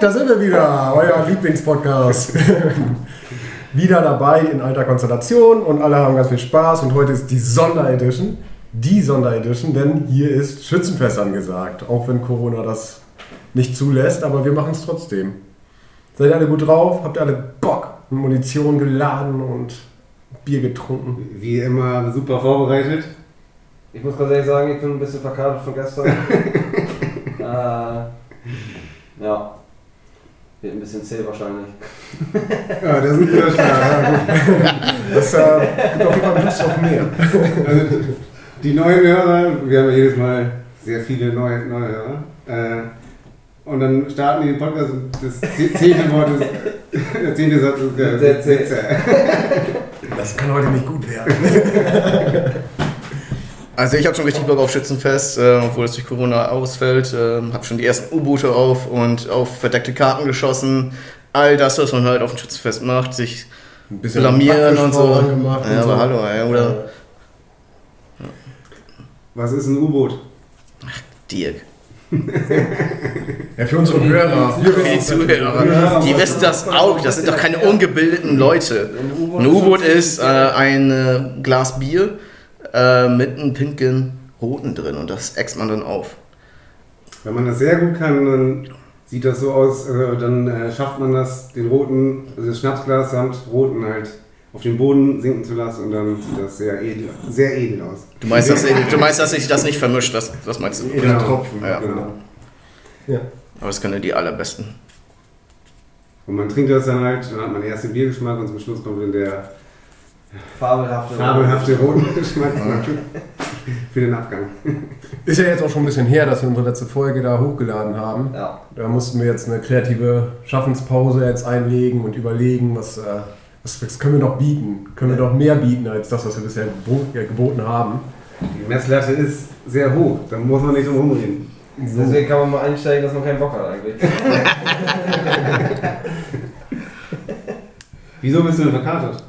da sind wir wieder, euer Lieblingspodcast. wieder dabei in alter Konstellation und alle haben ganz viel Spaß und heute ist die Sonderedition. Die Sonderedition, denn hier ist Schützenfest angesagt, auch wenn Corona das nicht zulässt, aber wir machen es trotzdem. Seid ihr alle gut drauf? Habt ihr alle Bock? Munition geladen und Bier getrunken? Wie immer super vorbereitet. Ich muss ganz ehrlich sagen, ich bin ein bisschen verkabelt von gestern. äh, ja. Wird ein bisschen zäh wahrscheinlich. Ja, das sind wieder schwer. Das äh, gibt auf jeden Fall Lust auf mehr. Also, die neuen Hörer, wir haben ja jedes Mal sehr viele neue, neue Hörer. Äh, und dann starten die den Podcast und das zehnte Wort ist, der zehnte Satz ist äh, Sehr zäh. Das kann heute nicht gut werden. Also ich habe schon richtig Bock auf Schützenfest, äh, obwohl es durch Corona ausfällt. Ähm, habe schon die ersten U-Boote auf und auf verdeckte Karten geschossen. All das, was man halt auf dem Schützenfest macht, sich Ein bisschen blamieren und so. Ja, und so. aber hallo, ey, oder Was ist ein U-Boot? Dirk. Ja, für unsere Hörer. Für die wissen- Zuhörer, die wissen das auch. Das sind doch keine ungebildeten Leute. Ein U-Boot ist äh, ein äh, Glas Bier äh, mit einem pinken Roten drin und das äxt man dann auf. Wenn man das sehr gut kann, dann sieht das so aus, äh, dann äh, schafft man das, den roten, also das Schnapsglas samt roten halt auf den Boden sinken zu lassen und dann sieht das sehr edel, sehr edel aus. Du meinst, dass, du meinst, dass sich das nicht vermischt, das, das meinst du? Edler Tropfen. Ja. Genau. Ja. Aber das können ja die allerbesten. Und man trinkt das dann halt, dann hat man erst den Biergeschmack und zum Schluss kommt dann der Fabelhafte. fabelhafte roten Geschmack für den Abgang. Ist ja jetzt auch schon ein bisschen her, dass wir unsere letzte Folge da hochgeladen haben. Ja. Da mussten wir jetzt eine kreative Schaffenspause jetzt einlegen und überlegen, was, äh, was, was können wir noch bieten? Können wir noch mehr bieten als das, was wir bisher gebo- ja, geboten haben? Die Messlatte ist sehr hoch, da muss man nicht drum rumreden. Deswegen kann man mal einsteigen, dass man keinen Bock hat eigentlich. Wieso bist du denn verkartet?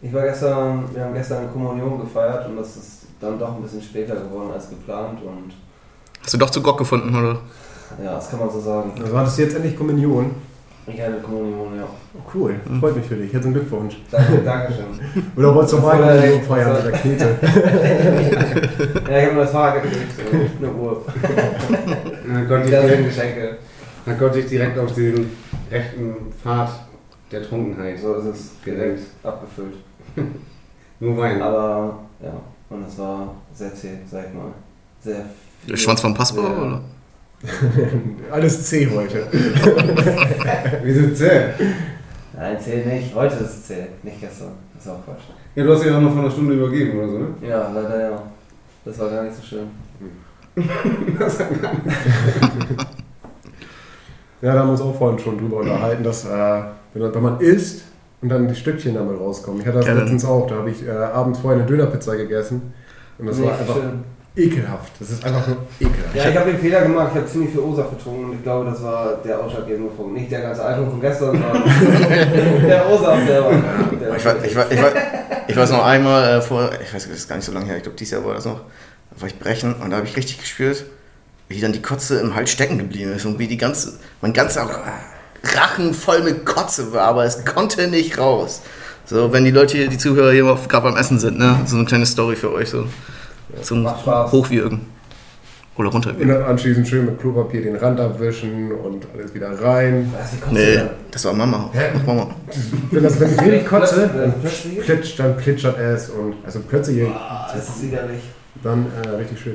Ich war gestern, wir haben gestern Kommunion gefeiert und das ist dann doch ein bisschen später geworden als geplant und Hast du doch zu Gott gefunden, oder? ja, das kann man so sagen. Also hattest du jetzt endlich Kommunion? Ich hatte Kommunion, ja. Oh, cool, freut mich für dich. Herzlichen Glückwunsch. Danke, Dankeschön. Oder wolltest du mal war Kommunion feiern mit? Ja, ich habe mir das Fahrrad gekriegt, so eine Uhr. Dann konnte, ich Das sind direkt, Geschenke. dann konnte ich direkt auf den rechten Pfad der Trunkenheit. So ist es direkt abgefüllt. Nur Wein. Aber ja, und es war sehr zäh, sag ich mal. Sehr viel. Der Schwanz vom Passbar, sehr- oder? Alles C heute. Wieso zäh? Nein, zäh nicht. Heute ist es zäh, nicht gestern. Das ist auch Quatsch. Ja, du hast dich auch noch vor einer Stunde übergeben oder so, ne? Ja, leider ja. Das war gar nicht so schön. Ja, da haben wir uns auch vorhin schon drüber unterhalten, dass äh, wenn man isst und dann die Stückchen damit rauskommen. Ich hatte das Kevin. letztens auch, da habe ich äh, abends vorher eine Dönerpizza gegessen und das war Nicht einfach schön. ekelhaft. Das ist einfach nur ekelhaft. Ja, ich habe den Fehler gemacht, ich habe ziemlich viel Osa getrunken und ich glaube, das war der ausschlaggebende Punkt. Nicht der ganze Alkohol von gestern, sondern der Osa selber. Der Ich, weiß, ich, weiß, ich, weiß, ich weiß noch einmal äh, vor, ich weiß, das ist gar nicht so lange her, ich glaube, dieses Jahr war das noch, da war ich brechen und da habe ich richtig gespürt, wie dann die Kotze im Hals stecken geblieben ist und wie die ganze, mein ganzer Rachen voll mit Kotze war, aber es konnte nicht raus. So, wenn die Leute hier, die Zuhörer hier gerade beim Essen sind, ne, so eine kleine Story für euch, so zum Macht Spaß. Hochwürgen oder Und runterwürgen. dann anschließend schön mit Klopapier den Rand abwischen und alles wieder rein. Was, die Kotze Nee, da? das war Mama. Hä? Mach Mama. Wenn das wenn ich wenig kotze, dann plitscht, dann plitschert es und also plötzlich Ah, das ist widerlich. dann äh, richtig schön.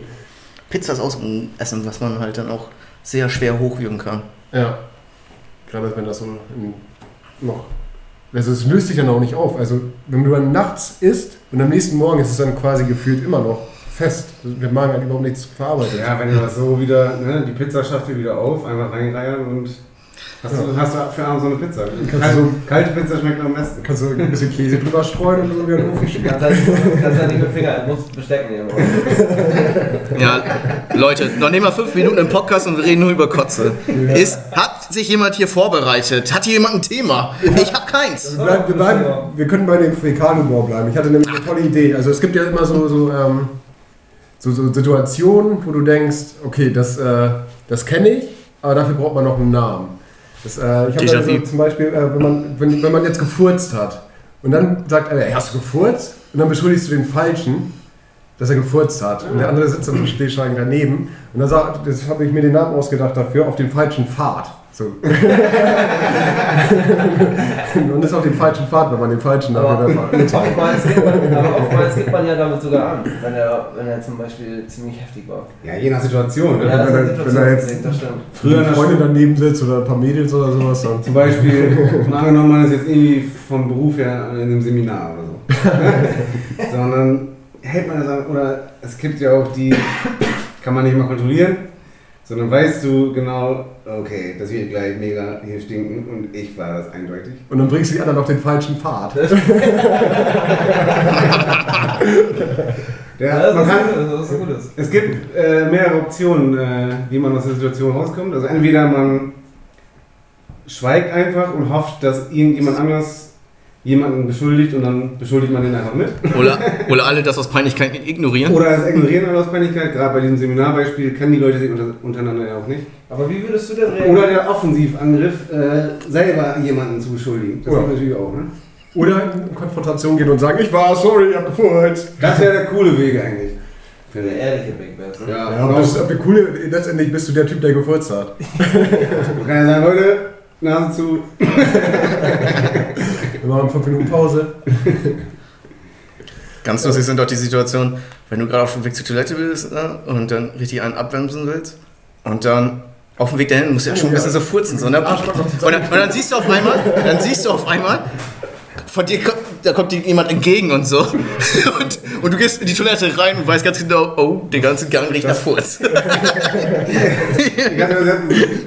Pizza ist auch so ein Essen, was man halt dann auch sehr schwer hochwürgen kann. Ja. Gerade wenn das so noch. Also es löst sich dann auch nicht auf. Also wenn du dann nachts isst und am nächsten Morgen ist es dann quasi gefühlt immer noch fest. Der Magen hat überhaupt nichts verarbeitet. Ja, wenn du das so wieder, ne, die Pizza schafft ihr wieder auf, einfach reinreiern und hast, du, hast du für abends so eine Pizza. Kannst Kal du- kalte Pizza schmeckt am besten. Kannst du ein bisschen Käse drüber streuen und so wieder in den Ofen Du schieben. kannst halt, nicht mit dem Finger, du musst Besteck nehmen. Ja, Leute, noch nicht mal fünf Minuten im Podcast und wir reden nur über Kotze. Ist, hat sich jemand hier vorbereitet? Hat hier jemand ein Thema? Ich habe keins. Wir, bleiben, wir, bleiben, wir können bei dem Fäkalhumor bleiben. Ich hatte nämlich eine tolle Idee. Also es gibt ja immer so, so, ähm, so, so Situationen, wo du denkst, okay, das, äh, das kenne ich, aber dafür braucht man noch einen Namen. Das, äh, ich habe also vu. zum Beispiel, äh, wenn, man, wenn, wenn man jetzt gefurzt hat und dann sagt einer, "Ey, hast du gefurzt? Und dann beschuldigst du den Falschen, dass er gefurzt hat. Und der andere sitzt dann stillschweigend daneben. Und dann sagt, das habe ich mir den Namen ausgedacht dafür, auf den falschen Pfad. So. und ist auf den falschen Pfad, wenn man den falschen Aber dann oftmals, gibt man, aber oftmals gibt man ja damit sogar an, wenn er, wenn er zum Beispiel ziemlich heftig war. Ja, je nach Situation. Ja, das wenn er- eine wenn er jetzt- Situation. Früher in eine Freundin daneben sitzt oder ein paar Mädels oder sowas. Dann. zum Beispiel, mal angenommen, man ist jetzt irgendwie vom Beruf her in einem Seminar oder so. Sondern hält man das an, oder es gibt ja auch die, kann man nicht mal kontrollieren, sondern weißt du genau, okay, das wird gleich mega hier stinken und ich war das eindeutig. Und dann bringst du die anderen auf den falschen Pfad. Ja, das man ist kann, gut, das ist gut. ist. Es gibt äh, mehrere Optionen, äh, wie man aus der Situation rauskommt. Also entweder man schweigt einfach und hofft, dass irgendjemand anders jemanden beschuldigt und dann beschuldigt man den einfach mit. Oder, oder alle das aus Peinlichkeit ignorieren. Oder es ignorieren alle aus Peinlichkeit. Gerade bei diesem Seminarbeispiel kennen die Leute sich unter, untereinander ja auch nicht. Aber wie würdest du denn reagieren? Oder der Offensivangriff, äh, selber jemanden zu beschuldigen. Das geht natürlich auch, ne? Oder in Konfrontation gehen und sagen, ich war sorry, ich hab gefurzt. Das wäre der coole Weg eigentlich. Der ehrliche Weg wär's, ne? Ja, Ja, aber das ist aber cool, letztendlich bist du der Typ, der gefurzt hat. Man kann ja sagen, Leute, Nase zu. Wir machen fünf Minuten Pause. Ganz lustig sind doch die Situationen, wenn du gerade auf dem Weg zur Toilette bist ne, und dann richtig einen abbremsen willst und dann auf dem Weg dahin musst du ja schon ein bisschen so furzen. So, ne? Noch und, dann, und dann siehst du auf einmal, dann siehst du auf einmal, von dir kommt, da kommt dir jemand entgegen und so. Und, und du gehst in die Toilette rein und weißt ganz genau, oh, den ganzen Gang riecht nach Furz. Ich hatte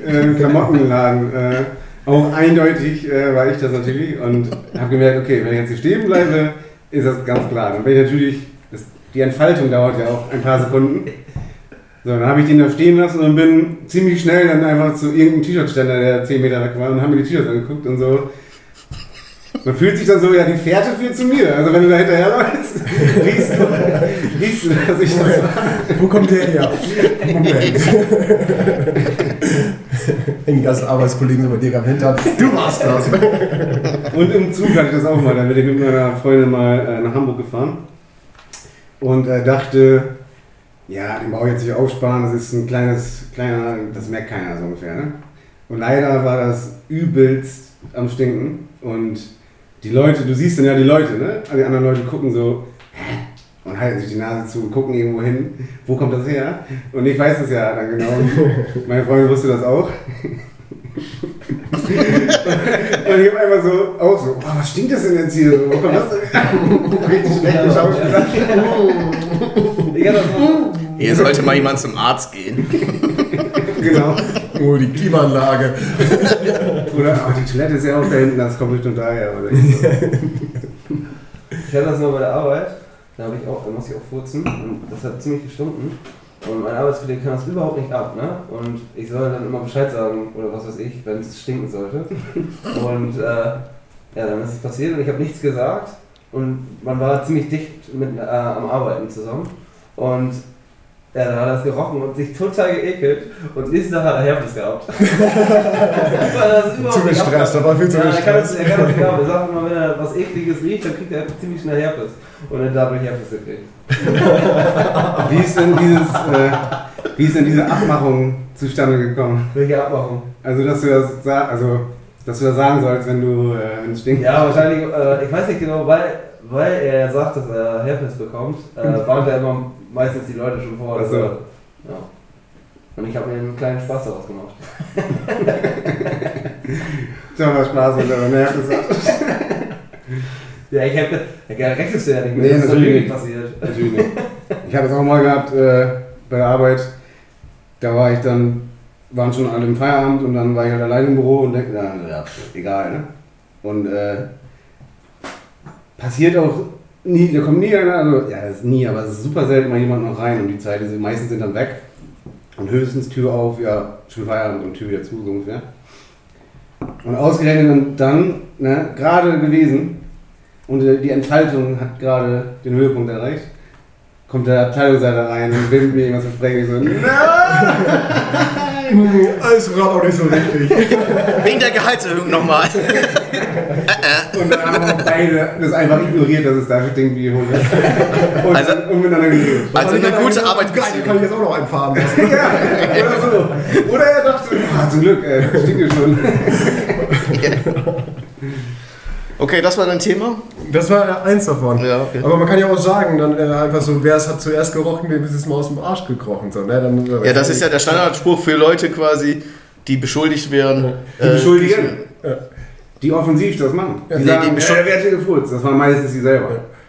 einen Klamottenladen. Äh, auch eindeutig äh, war ich das natürlich und habe gemerkt, okay, wenn ich jetzt hier stehen bleibe, ist das ganz klar. Dann bin ich natürlich, das, die Entfaltung dauert ja auch ein paar Sekunden. So, dann habe ich den da stehen lassen und bin ziemlich schnell dann einfach zu irgendeinem T-Shirt-Ständer, der 10 Meter weg war, und habe mir die T-Shirts angeguckt und so. Man fühlt sich dann so, ja, die Fährte führt zu mir. Also wenn du da hinterherläufst, riechst du, riechst du, dass ich das war. Wo kommt der her? Moment. Die ganzen Arbeitskollegen sind bei dir am Hintern. Du warst das. Und im Zug hatte ich das auch mal. Da bin ich mit meiner Freundin mal äh, nach Hamburg gefahren und äh, dachte, ja, den brauche ich jetzt nicht aufsparen. Das ist ein kleines, kleiner, das merkt keiner so ungefähr. Ne? Und leider war das übelst am Stinken. Und die Leute, du siehst dann ja die Leute, ne? Die anderen Leute gucken so, hä? Und halten sich die Nase zu und gucken irgendwo hin. Wo kommt das her? Und ich weiß es ja dann genau. Meine Freundin wusste das auch. Und ich habe einfach so, auch so, oh, was stinkt das denn jetzt hier? Wo kommt das denn her? Richtig schlecht geschauspielert. Ich hab das so, Hier sollte mal jemand zum Arzt gehen. Genau. Oh, die Klimaanlage. Oder, oh, die Toilette ist ja auch da hinten, das kommt bestimmt daher. Oder ich hatte das nur bei der Arbeit, da, ich auch, da musste ich auch furzen und das hat ziemlich gestunken. Und mein Arbeitskollege kann das überhaupt nicht ab, ne? Und ich soll dann immer Bescheid sagen oder was weiß ich, wenn es stinken sollte. Und äh, ja, dann ist es passiert und ich habe nichts gesagt. Und man war ziemlich dicht mit, äh, am Arbeiten zusammen. Und ja, da hat er es gerochen und sich total geekelt. Und nächsten Tag hat er Herpes gehabt. Zu nicht gestresst, da war viel zu ja, er kann das, gestresst. er kann das genau. Er sagt immer, wenn er was Ekliges riecht, dann kriegt er ziemlich schnell Herpes. Und dann dadurch Herpes gekriegt. Wie ist denn dieses, äh, wie ist denn diese Abmachung zustande gekommen? Welche Abmachung? Also, dass du das, sa- also, dass du das sagen sollst, wenn du, äh, wenn es stinkt. Ja, wahrscheinlich, äh, ich weiß nicht genau, weil, weil er sagt, dass er Herpes bekommt, äh, warnt er immer meistens die Leute schon vor. dass Ach so. er- Ja. Und ich habe mir einen kleinen Spaß daraus gemacht. Das war Spaß, wenn er nervt ist. Ja, ich hätte, ja, rechnest du ja nicht Nee, mehr, das ist natürlich nicht. passiert. Natürlich nicht. Ich habe es auch mal gehabt äh, bei der Arbeit. Da war ich dann, waren schon alle im Feierabend und dann war ich halt allein im Büro und denke, ja, egal, ne? Und äh, passiert auch nie, da kommt nie einer, also ja, ist nie, aber es ist super selten mal jemand noch rein um die Zeit. Die meisten sind dann weg und höchstens Tür auf, ja, schon Feierabend und Tür wieder zu, so ungefähr. Und ausgerechnet und dann, ne, gerade gewesen, und äh, die Entfaltung hat gerade den Höhepunkt erreicht. Kommt der Abteilungsleiter rein und will mir irgendwas versprechen. Ich so, nein! Alles gerade auch nicht so richtig. Wegen der Gehaltserhöhung nochmal. Und dann haben wir beide das einfach ignoriert, dass es dafür klingt wie Hunde. Und Also- dann miteinander geredet. Also eine gute Geil, Arbeitsbeziehung. kann ich jetzt auch noch einen fahren lassen. Ja, oder so. Oder er dachte, ah, zum Glück, äh, stinkt ja schon. Okay, das war dein Thema? Das war eins davon. Ja, okay. Aber man kann ja auch sagen, dann äh, einfach so, wer es hat zuerst gerochen, dem ist es mal aus dem Arsch gekrochen. So, ne? dann, Ja, das ist ja der Standardspruch für Leute quasi, die beschuldigt werden. Die äh, beschuldigen. Ja. Die offensiv das machen. Die Ja, nee, sagen, die die beschul- äh, wer hat hier gefurzt? Das waren meistens sie selber.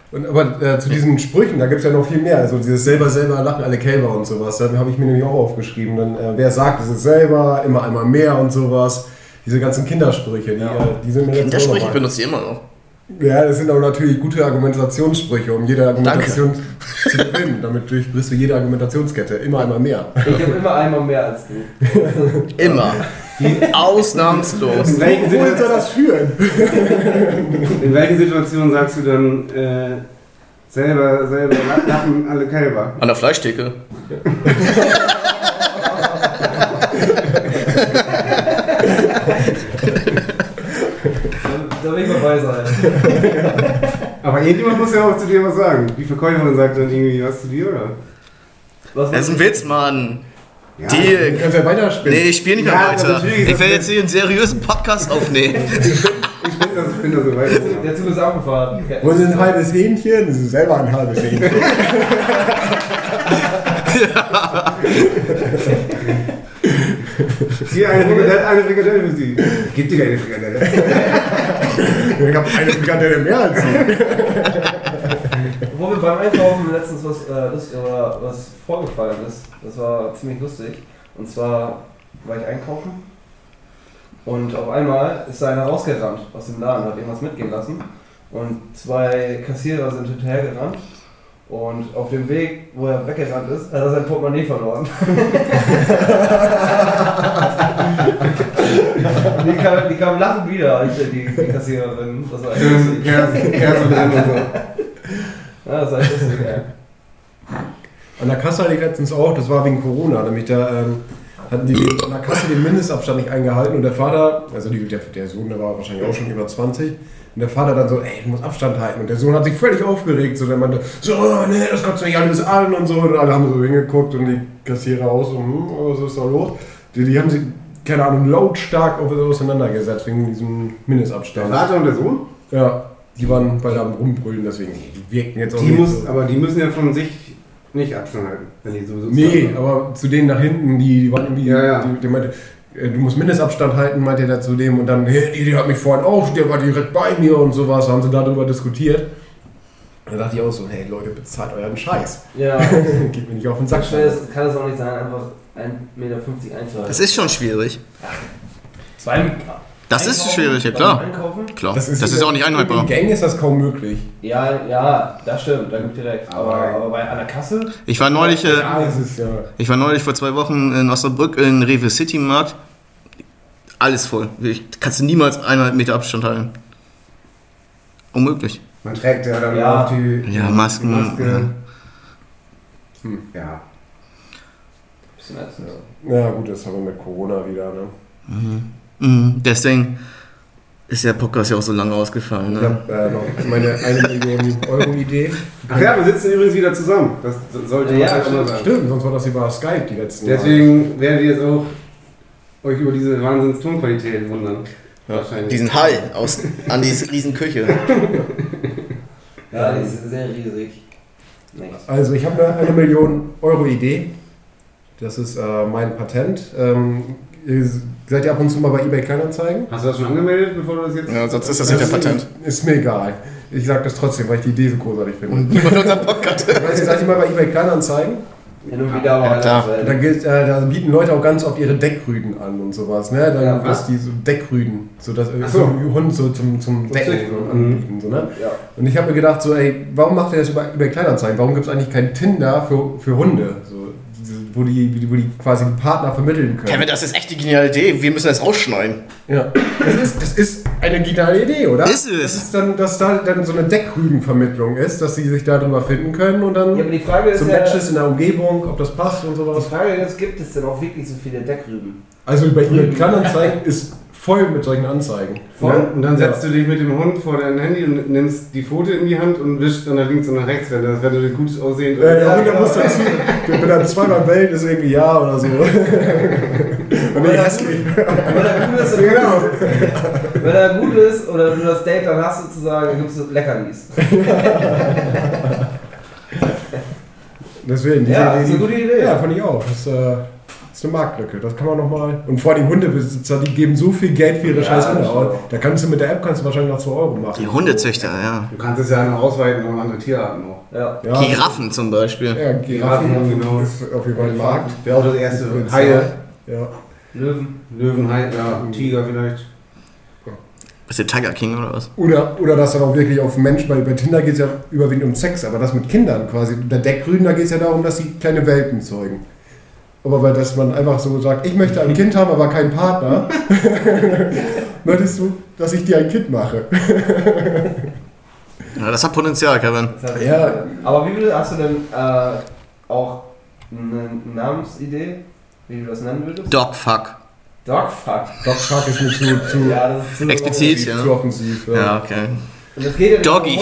Und, aber äh, zu diesen Sprüchen, da gibt es ja noch viel mehr. Also dieses selber, selber lachen alle Kälber und sowas. Da habe ich mir nämlich auch aufgeschrieben. Dann, äh, wer sagt, es ist selber, immer einmal mehr und sowas. Diese ganzen Kindersprüche, die, Ja. äh, die sind mir jetzt Kindersprüche noch benutze ich immer noch. Ja, das sind aber natürlich gute Argumentationssprüche, um jede Argumentation zu gewinnen. Damit durchbrichst du jede Argumentationskette. Immer einmal mehr. Ich habe immer einmal mehr als du. Immer. Ausnahmslos. In welchen, Wo soll Situation, das führen? in welchen Situationen sagst du dann äh, selber, selber lachen alle Kälber? An der Fleischtheke. Da will ich dabei sein. Aber irgendjemand muss ja auch zu dir was sagen. Die Verkäuferin sagt dann irgendwie was zu dir, oder? Was Das ist ein Witz, Mann. Ja, Die. kannst ja weiterspielen. Nee, ich spiele nicht mehr Ja, weiter. Ich werde jetzt hier einen seriösen Podcast aufnehmen. Ich bin das, ich bin das so weit. Der Zug ist abgefahren. Wo ist ein halbes Hähnchen? Das ist selber ein halbes Hähnchen. Hier eine Frikadelle, eine Frikadelle für Sie. Gib dir eine Frikadelle. Ich habe eine Frikadelle mehr als sie. Beim Einkaufen letztens was, äh, lust- oder was vorgefallen ist, das war ziemlich lustig. Und zwar war ich einkaufen und auf einmal ist da einer rausgerannt aus dem Laden, hat irgendwas mitgehen lassen. Und zwei Kassierer sind hinterhergerannt. Und auf dem Weg, wo er weggerannt ist, hat er sein Portemonnaie verloren. die, kam, die kam lachend wieder, die, die Kassiererin. Das war echt lustig. Und so. Ja, das echt lustig, ey. An der Kasse hatte ich letztens auch, das war wegen Corona, nämlich da ähm, hatten die an der Kasse den Mindestabstand nicht eingehalten und der Vater, also die, der, der Sohn, der war wahrscheinlich auch schon über 20, und der Vater dann so, ey, du musst Abstand halten. Und der Sohn hat sich völlig aufgeregt, so der meinte, so, nee, das kotzt mich alles an und so. Und alle haben so hingeguckt und die Kassierer auch so, hm, was ist da los? Die, die haben sich, keine Ahnung, lautstark auseinandergesetzt wegen diesem Der Mindestabstand. Vater und der Sohn? Ja, die waren beide am Rumbrüllen, deswegen, die wirkten jetzt auch Die nicht muss, so. aber die müssen ja von sich nicht Abstand halten, wenn die sowieso Nee, aber zu denen nach hinten, die, die waren irgendwie, Ja, ja. Die, die meinte, äh, du musst Mindestabstand halten, meinte er zu dem und dann, hey, die, die hat mich vorhin auch, der war direkt bei mir und sowas, da haben sie darüber diskutiert. Und da dachte ich auch so, hey Leute, bezahlt euren Scheiß. Ja. Geht mir nicht auf den Sack. Das kann es auch nicht sein, einfach 1,50 Meter einzuhalten. Das ist schon schwierig. Zwei Das ist schwierig, ja beim klar. Einkaufen? Klar. Das ist, auch nicht einhaltbar. In Gang ist das kaum möglich. Ja, ja, das stimmt, da gibt direkt. Aber, Aber- aber bei der Kasse? Ich war neulich, äh, Ja, das ist ja. ich war neulich vor zwei Wochen in Osnabrück in Rewe City Markt. Alles voll. Ich, kannst du niemals eineinhalb Meter Abstand halten. Unmöglich. Man trägt ja dann Ja. auch die, Ja, Masken, die Maske. ja. Hm, ja. Bisschen ätzend. Ja, gut, das haben wir mit Corona wieder, ne? Mhm. Deswegen ist der Podcast ja auch so lange ausgefallen. Ich Ne? habe äh, noch meine 1 Million Euro Idee. Ach ja, wir sitzen übrigens wieder zusammen. Das sollte Ja, auch mal sagen. Stimmt, sonst war das über Skype die letzten Deswegen werdet ihr jetzt auch euch über diese Wahnsinns-Tonqualität wundern. Ja. Wahrscheinlich. Diesen Hall aus Andis riesen Küche. Ja, die ist sehr riesig. Nichts. Also ich habe eine, eine Million Euro Idee. Das ist äh, mein Patent. Ähm, seid ihr ab und zu mal bei eBay Kleinanzeigen? Hast du das schon angemeldet, bevor du das jetzt... Ja, sonst ist das nicht der Patent. Ist mir egal. Ich sage das trotzdem, weil ich die Idee so großartig finde. Niemand unseren Podcast. Weißt du, seid ihr mal bei eBay Kleinanzeigen? Hin und wieder aber Ja, klar. äh, Da, gilt, äh, da bieten Leute auch ganz oft ihre Deckrüden an und sowas. Ne? Dann Ja, was die so Deckrüden, so dass Ach so. so. Hund so zum, zum Decken so anbieten. So, ne? Ja. Und ich habe mir gedacht, so, ey, warum macht ihr das über eBay Kleinanzeigen? Warum gibt es eigentlich kein Tinder für, für Hunde? So, wo die, wo die quasi den Partner vermitteln können. Kevin, das ist echt die geniale Idee. Wir müssen das rausschneiden. Ja, das ist, das ist eine geniale Idee, oder? Ist es. Das ist dann, dass da dann so eine Deckrübenvermittlung ist, dass sie sich darüber finden können und dann Ja, aber die Frage ist so ja, Matches in der Umgebung, ob das passt und die sowas. Frage ist, gibt es denn auch wirklich so viele Deckrüben? Also bei eBay Kleinanzeigen ist voll mit solchen Anzeigen. Und dann, und dann Ja. setzt du dich mit dem Hund vor dein Handy und nimmst die Foto in die Hand und wischst dann nach links und nach rechts, wenn, das, wenn du gut aussehend Äh, der Hund genau. muss dazu, wenn er zweimal bellt, ist irgendwie ja oder so. Und nicht hässlich. Wenn er gut ist, oder Genau. wenn er gut ist oder du das Date dann hast sozusagen, dann gibst du Leckerlis. Deswegen, diese Ja, Idee, ist eine gute Idee. Ja, fand ich auch. Das äh, ist eine Marktlücke. Das kann man nochmal. Und vor allem Hundebesitzer, die geben so viel Geld für ihre Ja, scheiß das Hunde aus. Da kannst du mit der App kannst du wahrscheinlich noch 2 Euro machen. Die Hundezüchter, ja. Du kannst es ja noch ausweiten um andere Tierarten noch. Ja. Ja, Giraffen zum Beispiel. Ja, Giraffen, Giraffen, genau. ist auf jeden Fall ein Markt. Wäre auch das erste. Haie. Ja. Löwen. Löwen, Haie, ja, Tiger vielleicht. Bist du Tiger King oder was? Oder, oder dass dann auch wirklich auf Menschen, weil bei Tinder geht es ja überwiegend um Sex, aber das mit Kindern quasi. Der Deckrüden, da geht es ja darum, dass sie kleine Welpen zeugen. Aber weil dass man einfach so sagt, ich möchte ein Kind haben, aber keinen Partner, möchtest du, dass ich dir ein Kind mache? Ja, das hat Potenzial, Kevin. Heißt, Ja. Aber wie viel hast du denn äh, auch eine Namensidee, wie du das nennen würdest? Dogfuck. Dogfuck. Doch, Fuck ist mir zu, zu, Ja, das ist zu Explizit, zu, ja. zu offensiv. Ja, okay. Und das geht ja Doggy.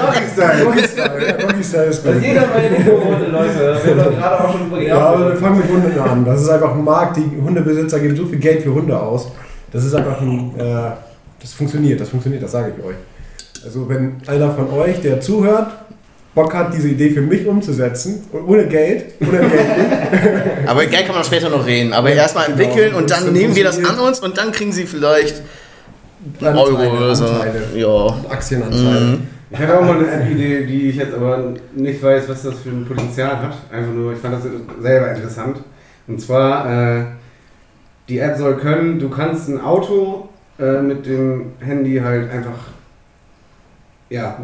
Doggy-Style. Doggy-Style, ja, Doggy-Style ist Das gut. geht aber nur um Hunde, Leute. Wir haben gerade auch schon über Ja, aber wir fangen mit Hunden an. Das ist einfach ein Markt, die Hundebesitzer geben so viel Geld für Hunde aus. Das ist einfach ein, äh, das funktioniert, das funktioniert, das sage ich euch. Also wenn einer von euch, der zuhört, Bock hat, diese Idee für mich umzusetzen, und ohne Geld, ohne Geld, Aber Geld kann man später noch reden. Aber Ja, erstmal genau. entwickeln und dann Das nehmen wir das an uns und dann kriegen sie vielleicht Anteile, Euro oder so. Anteile, Ja. Aktienanteile. Mhm. Ich hatte auch mal eine App-Idee, die ich jetzt aber nicht weiß, was das für ein Potenzial hat. Einfach nur, ich fand das selber interessant. Und zwar, äh, die App soll können, du kannst ein Auto äh, mit dem Handy halt einfach ja,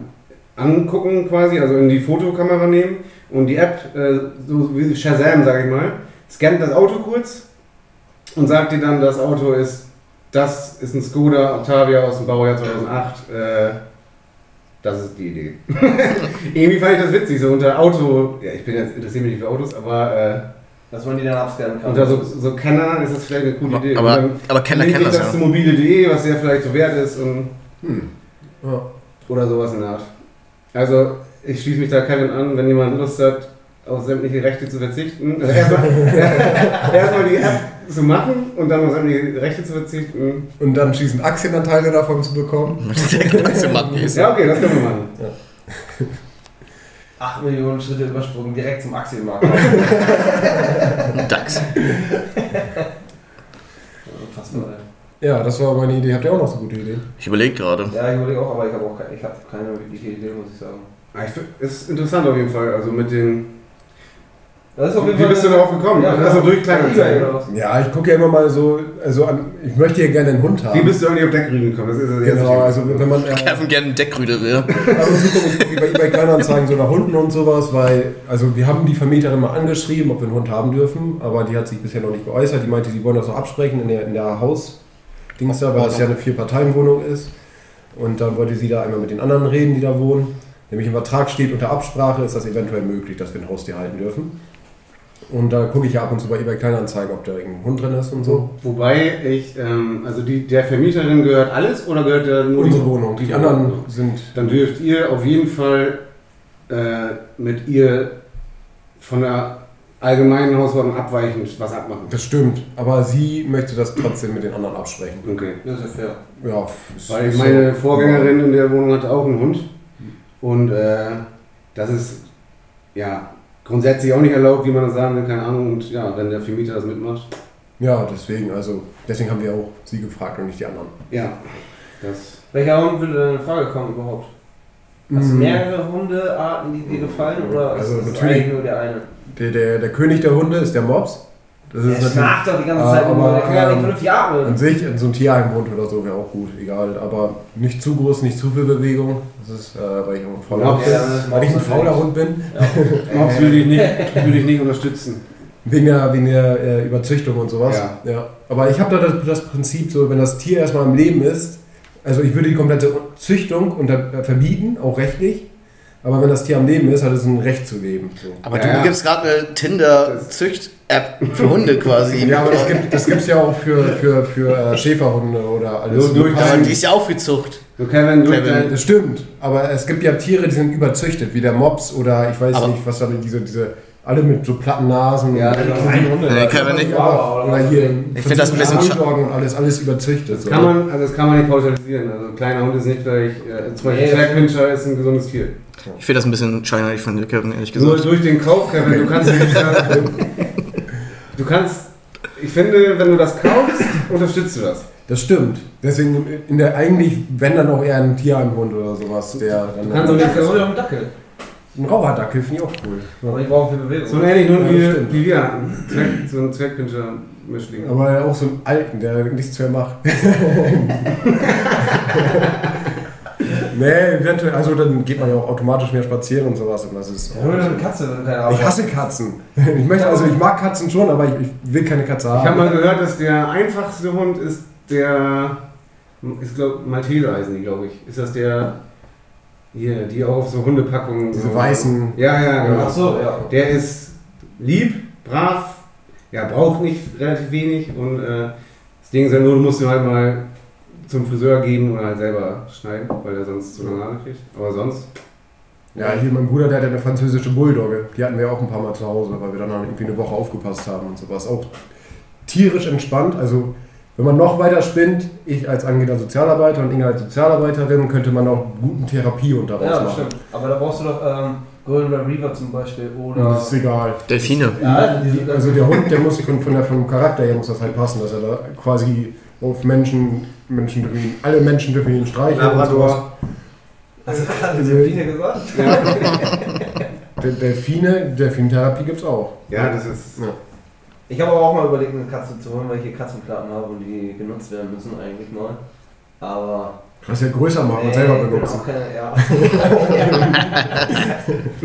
angucken quasi, also in die Fotokamera nehmen und die App, äh, so wie Shazam, sage ich mal, scannt das Auto kurz und sagt dir dann, das Auto ist, das ist ein Skoda Octavia aus dem Baujahr 2008, äh, das ist die Idee. Irgendwie fand ich das witzig, so unter Auto, ja, ich bin jetzt, interessiere mich nicht für Autos, aber äh, Dass man die dann abscannen kann. unter so, so Kenner ist das vielleicht eine coole Idee. Aber, dann aber Kenner kennen das das ja. mobile.de, was ja vielleicht so wert ist und Ja. oder sowas in der Art. Also, ich schließe mich da Kevin an, wenn jemand Lust hat, auf sämtliche Rechte zu verzichten. Also erstmal, erstmal die App zu machen und dann auf sämtliche Rechte zu verzichten. Und dann schließend Aktienanteile davon zu bekommen. Der ganze. Ja, okay, das können wir machen. 8 Millionen Schritte übersprungen, direkt zum Aktienmarkt. DAX. Unfassbar. Ja, das war meine Idee. Habt ihr auch noch so gute Ideen? Ich überlege gerade. Ja, ich überlege auch, aber ich habe auch keine, ich hab keine wirkliche Idee, muss ich sagen. Ah, Ich find, ist interessant auf jeden Fall. Also mit den. Das ist auf jeden Wie bist du darauf gekommen? Ja, also durch Kleinanzeigen. Ja, ich gucke ja immer mal so, also an, ich möchte ja gerne einen Hund haben. Wie bist du eigentlich auf Deckrüben gekommen? Das ist erste Genau, also wenn man äh, Kevin gerne ein Deckrüde und zu gucke ich wie bei eBay Kleinanzeigen so nach Hunden und sowas, weil, also wir haben die Vermieterin mal angeschrieben, ob wir einen Hund haben dürfen, aber die hat sich bisher noch nicht geäußert. Die meinte, sie wollen das noch absprechen in der, in der Haus-Dings da, weil das ja eine Vier-Parteien-Wohnung ist. Und dann wollte sie da einmal mit den anderen reden, die da wohnen. Nämlich im Vertrag steht, unter Absprache ist das eventuell möglich, dass wir ein Haustier halten dürfen. Und da gucke ich ja ab und zu bei eBay Kleinanzeigen, ob da irgendein Hund drin ist und so. Wobei ich, ähm, also die, der Vermieterin gehört alles oder gehört der nur Unsere Wohnung. Die anderen sind Dann dürft ihr auf jeden Fall äh, mit ihr von der allgemeinen Hausordnung abweichend was abmachen. Das stimmt, aber sie möchte das trotzdem mit den anderen absprechen. Okay. Das ist ja fair. Ja, ist- Weil meine so. Vorgängerin in der Wohnung hatte auch einen Hund. Und äh, das ist ja grundsätzlich auch nicht erlaubt, wie man das sagen will, keine Ahnung. Und ja, wenn der Vermieter das mitmacht, Ja, deswegen, also deswegen haben wir auch sie gefragt und nicht die anderen. ja, das. Welcher Hund würde denn in Frage kommen überhaupt? Hast du Mhm. mehrere Hundearten, die dir gefallen? Oder Also ist natürlich- eigentlich nur der eine? Der, der, der König der Hunde ist der Mops. Das Der ist schnarcht doch die ganze Zeit aber, Der kann ja nicht ähm, vernünftig atmen. an sich in so einem Tierheimhund oder so wäre auch gut, egal. Aber nicht zu groß, nicht zu viel Bewegung. Das ist, äh, weil ich auch ein fauler Ja, Hund bin. ja, Weil ich ein fauler. Hund bin. Das würde ich nicht, würde ich nicht unterstützen. Wegen der, wegen der äh, Überzüchtung und sowas. Ja. Aber ich habe da das, das Prinzip, so wenn das Tier erstmal im Leben ist, also ich würde die komplette Züchtung unter, äh, verbieten, auch rechtlich. Aber wenn das Tier am Leben ist, hat es ein Recht zu leben. So. Aber Ja, du ja. gibst gerade eine Tinder-Zücht-App für Hunde quasi. Ja, aber das gibt es gibt's ja auch für, für, für äh, Schäferhunde oder alles. Nur durch Aber dein- die ist ja aufgezucht. So Kevin, durch Kevin, dein, Das stimmt, aber es gibt ja Tiere, die sind überzüchtet, wie der Mops oder ich weiß Aber- nicht, was da diese, diese, alle mit so platten Nasen. Ja, und, genau. Hunde. Nee, kann man nicht. aber, oder hier, Ich finde das ein bisschen und alles, alles überzüchtet. So. kann man, also das kann man nicht pauschalisieren. Also ein kleiner Hund ist nicht gleich, äh, zum Beispiel Zwergpinscher ist ein gesundes Tier. Ich finde das ein bisschen scheinheilig von dir, Kevin, ehrlich Nur gesagt. durch den Kauf, Kevin, du kannst nicht sagen, du kannst, ich finde, wenn du das kaufst, unterstützt du das. Das stimmt. Deswegen in der eigentlich, wenn dann auch eher ein Tierheimhund oder sowas, der dann. Du kannst auch nicht- ja ein Dackel. ein Raucherdackel finde ich auch cool. Aber ich brauche viel Bewegung. So ein ähnlich Hund Ja, wie, wie wir hatten. So ein Zwergpinscher-Mischling. Aber auch so einen alten, der nichts mehr macht. nee, eventuell, also dann geht man ja auch automatisch mehr spazieren und sowas. Und das ist dir eine Katze, keine ich hasse Katzen. Ich möchte, also ich mag Katzen schon, aber ich, ich will keine Katze Ich haben. habe mal gehört, dass der einfachste Hund ist der, ist glaub, Malteser heißen die, glaube ich. Ist das der, hier, die auch auf so Hundepackungen. Diese so, weißen. Ja, ja, genau. Ach so, ja. Der ist lieb, brav, ja, braucht nicht relativ wenig und äh, das Ding ist ja nur, du musst ihn halt mal zum Friseur geben oder halt selber schneiden, weil er sonst zu lange Haare kriegt. Aber sonst, Ja, hier mein Bruder, der hat eine französische Bulldogge. Die hatten wir auch ein paar Mal zu Hause, weil wir dann irgendwie eine Woche aufgepasst haben und sowas. Auch tierisch entspannt. Also, wenn man noch weiter spinnt, ich als angehender Sozialarbeiter und Inge als Sozialarbeiterin, könnte man auch guten Therapiehund daraus Ja, machen. stimmt. Aber da brauchst du doch ähm, Golden Retriever zum Beispiel oder. Das ist egal. Delfine. Ja, Also der Hund, der muss von, von der, vom Charakter her muss das halt passen, dass er da quasi auf Menschen, Menschen dürfen ihn, alle Menschen dürfen ihn streicheln und sowas. Hast du gerade Delfine gesagt? De- Delfine, Delfintherapie gibt es auch. ja, das ist, Ich habe aber auch mal überlegt, eine Katze zu holen, weil ich hier Katzenplatten habe und die genutzt werden müssen eigentlich mal. Aber. Kannst ja größer machen und selber benutzen. keine- Ja.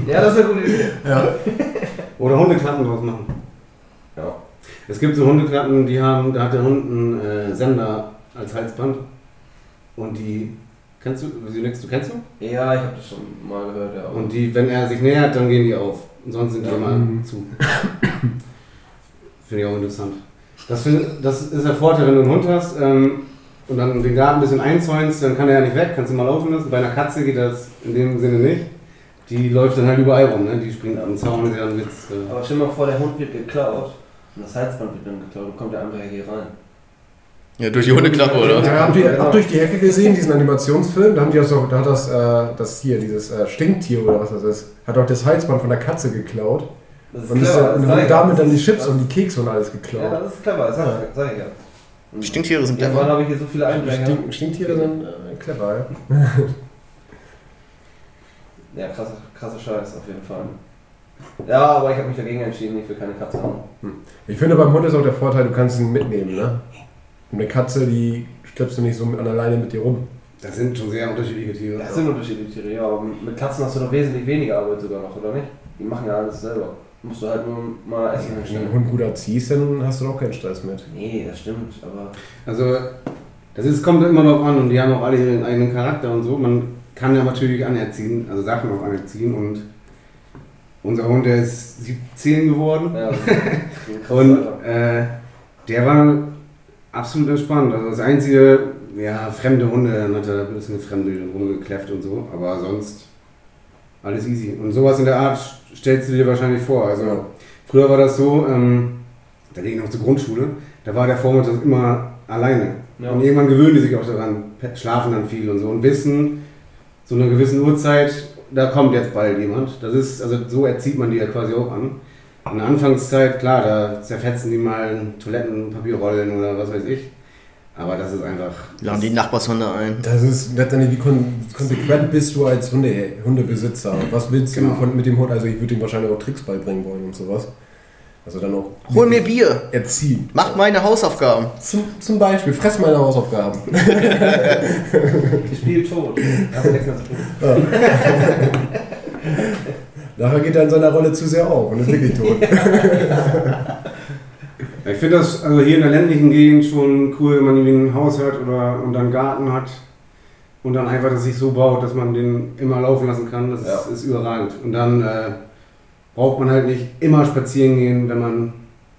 ja, das ist eine gute Idee. Ja. oder Hundeklappen draus machen. Ja. Es gibt so Hundeklappen, die haben, da hat der Hund einen äh, Sender als Halsband und die, kennst du, Silex, du kennst du? Ja, ich habe das schon mal gehört, ja. Und die, wenn er sich nähert, dann gehen die auf. Und sonst sind die Ja. immer zu. Finde ich auch interessant. Das, find, das ist der Vorteil, wenn du einen Hund hast ähm, und dann den Garten ein bisschen einzäunst, dann kann er ja nicht weg, kannst du mal laufen lassen. Bei einer Katze geht das in dem Sinne nicht. Die läuft dann halt überall rum, ne? die springt am Zaun, ist ja ein Witz. Äh. Aber stell dir mal vor, der Hund wird geklaut und das Halsband wird dann geklaut und kommt der einfach hier rein. Ja, durch die Hundeklappe, oder? Ja, ihr habt ihr durch die Hecke gesehen, diesen Animationsfilm? Da, haben die auch, da hat das, äh, das hier, dieses äh, Stinktier oder was das ist, hat auch das Halsband von der Katze geklaut. Das Und, ist, clever, und das sag hat ich damit ja. dann die Chips ist- und die Kekse und alles Ja, geklaut. das ist clever, das sag, ich- sag ich ja. Und Stinktiere sind Ja, clever. wann habe ich hier so viele Einbrecher? Stink, Stinktiere sind äh, clever, ja. Ja, krasser, krasser Scheiß auf jeden Fall. Ja, aber ich habe mich dagegen entschieden, ich will keine Katze haben. Ich finde beim Hund ist auch der Vorteil, du kannst ihn mitnehmen, ne? Und eine Katze, die schleppst du nicht so an der Leine mit dir rum. Das sind schon sehr unterschiedliche Tiere. Das sind unterschiedliche Tiere, ja, aber mit Katzen hast du doch wesentlich weniger Arbeit sogar noch, oder nicht? Die machen ja alles selber. Musst du halt nur mal Essen Wenn du einen Hund gut erziehst, dann hast du doch keinen Stress mit. Nee, das stimmt, aber. Also, das ist, kommt immer darauf an und die haben auch alle ihren eigenen Charakter und so. Man kann ja natürlich anerziehen, also Sachen auch anerziehen und unser Hund, der ist 17 geworden Ja, und äh, der war absolut entspannt. Also das einzige, ja, fremde Hunde, dann hat er ein bisschen fremde rumgekläfft und so, aber sonst alles easy. Und sowas in der Art stellst du dir wahrscheinlich vor. Also Ja. früher war das so, ähm, da ging ich noch zur Grundschule, da war der Vormittag immer alleine. Ja. Und irgendwann gewöhnen die sich auch daran, schlafen dann viel und so und wissen, so eine gewisse Uhrzeit, da kommt jetzt bald jemand. Das ist, also so erzieht man die ja quasi auch an. In der Anfangszeit, klar, da zerfetzen die mal Toilettenpapierrollen oder was weiß ich. Aber das ist einfach. Laden die Nachbarshunde ein. Das ist letztendlich, wie kon konsequent bist du als Hunde Hundebesitzer? Was willst du Genau. von, mit dem Hund? Also ich würde ihm wahrscheinlich auch Tricks beibringen wollen und sowas. Also dann auch Hol mir Bier. erziehen. Mach meine Hausaufgaben. Zum, zum Beispiel, fress meine Hausaufgaben. Gespielt tot. Du mehr zu tun. Nachher geht er in seiner Rolle zu sehr auf und ist wirklich tot. Ich finde das also hier in der ländlichen Gegend schon cool, wenn man irgendwie ein Haus hat oder und dann einen Garten hat und dann einfach das sich so baut, dass man den immer laufen lassen kann. Das Ja. ist, ist überragend. Und dann äh, braucht man halt nicht immer spazieren gehen, wenn man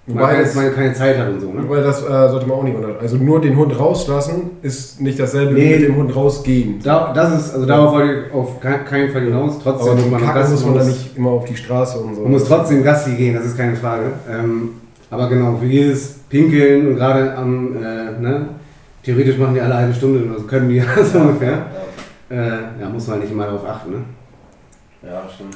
Wobei mal, das- keine, keine Zeit hat und so. Ne? Weil das äh, sollte man auch nicht unterscheiden. Also nur den Hund rauslassen ist nicht dasselbe Nee. wie mit dem Hund rausgehen. Da, das ist, also darauf wollte ich auf ke- keinen Fall hinaus. Trotzdem Aber muss man, Kacken Gassi- muss man da nicht immer auf die Straße und so. man muss trotzdem Gassi gehen, das ist keine Frage. Ähm, aber genau, für jedes Pinkeln und gerade am, äh, ne, theoretisch machen die alle eine halbe Stunde oder so, können die ja so ungefähr. Äh, ja, muss man halt nicht immer darauf achten. Ne? Ja, stimmt.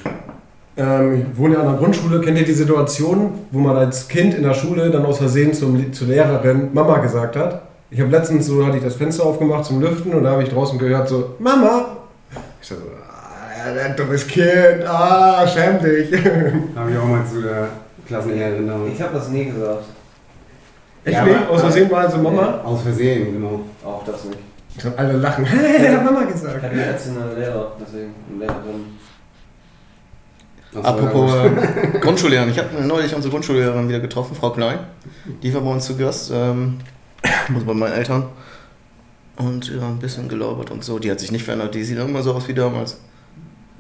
Ähm, ich wohne ja an der Grundschule. Kennt ihr die Situation, wo man als Kind in der Schule dann aus Versehen zum, zur Lehrerin Mama gesagt hat? Ich habe letztens so, hatte ich das Fenster aufgemacht zum Lüften und da habe ich draußen gehört so, Mama! Ich so, ah, ein dummes Kind, ah, schäm dich. Habe ich auch mal zu der Klassenlehrerin. Ich habe das nie gesagt. Echt Ja, nicht? Aus Versehen mal so Mama? Aus Versehen, genau. Auch das nicht. Ich hab alle lachen, hey, er hat Mama Ich gesagt. hatte jetzt eine Lehrer, deswegen eine Lehrerin. Das Apropos ja äh, Grundschullehrerin. Ich habe neulich unsere Grundschullehrerin wieder getroffen, Frau Klein. Die war bei uns zu Gast, ähm, also bei meinen Eltern. Und ja, ein bisschen gelabert und so. Die hat sich nicht verändert. Die sieht immer so aus wie damals.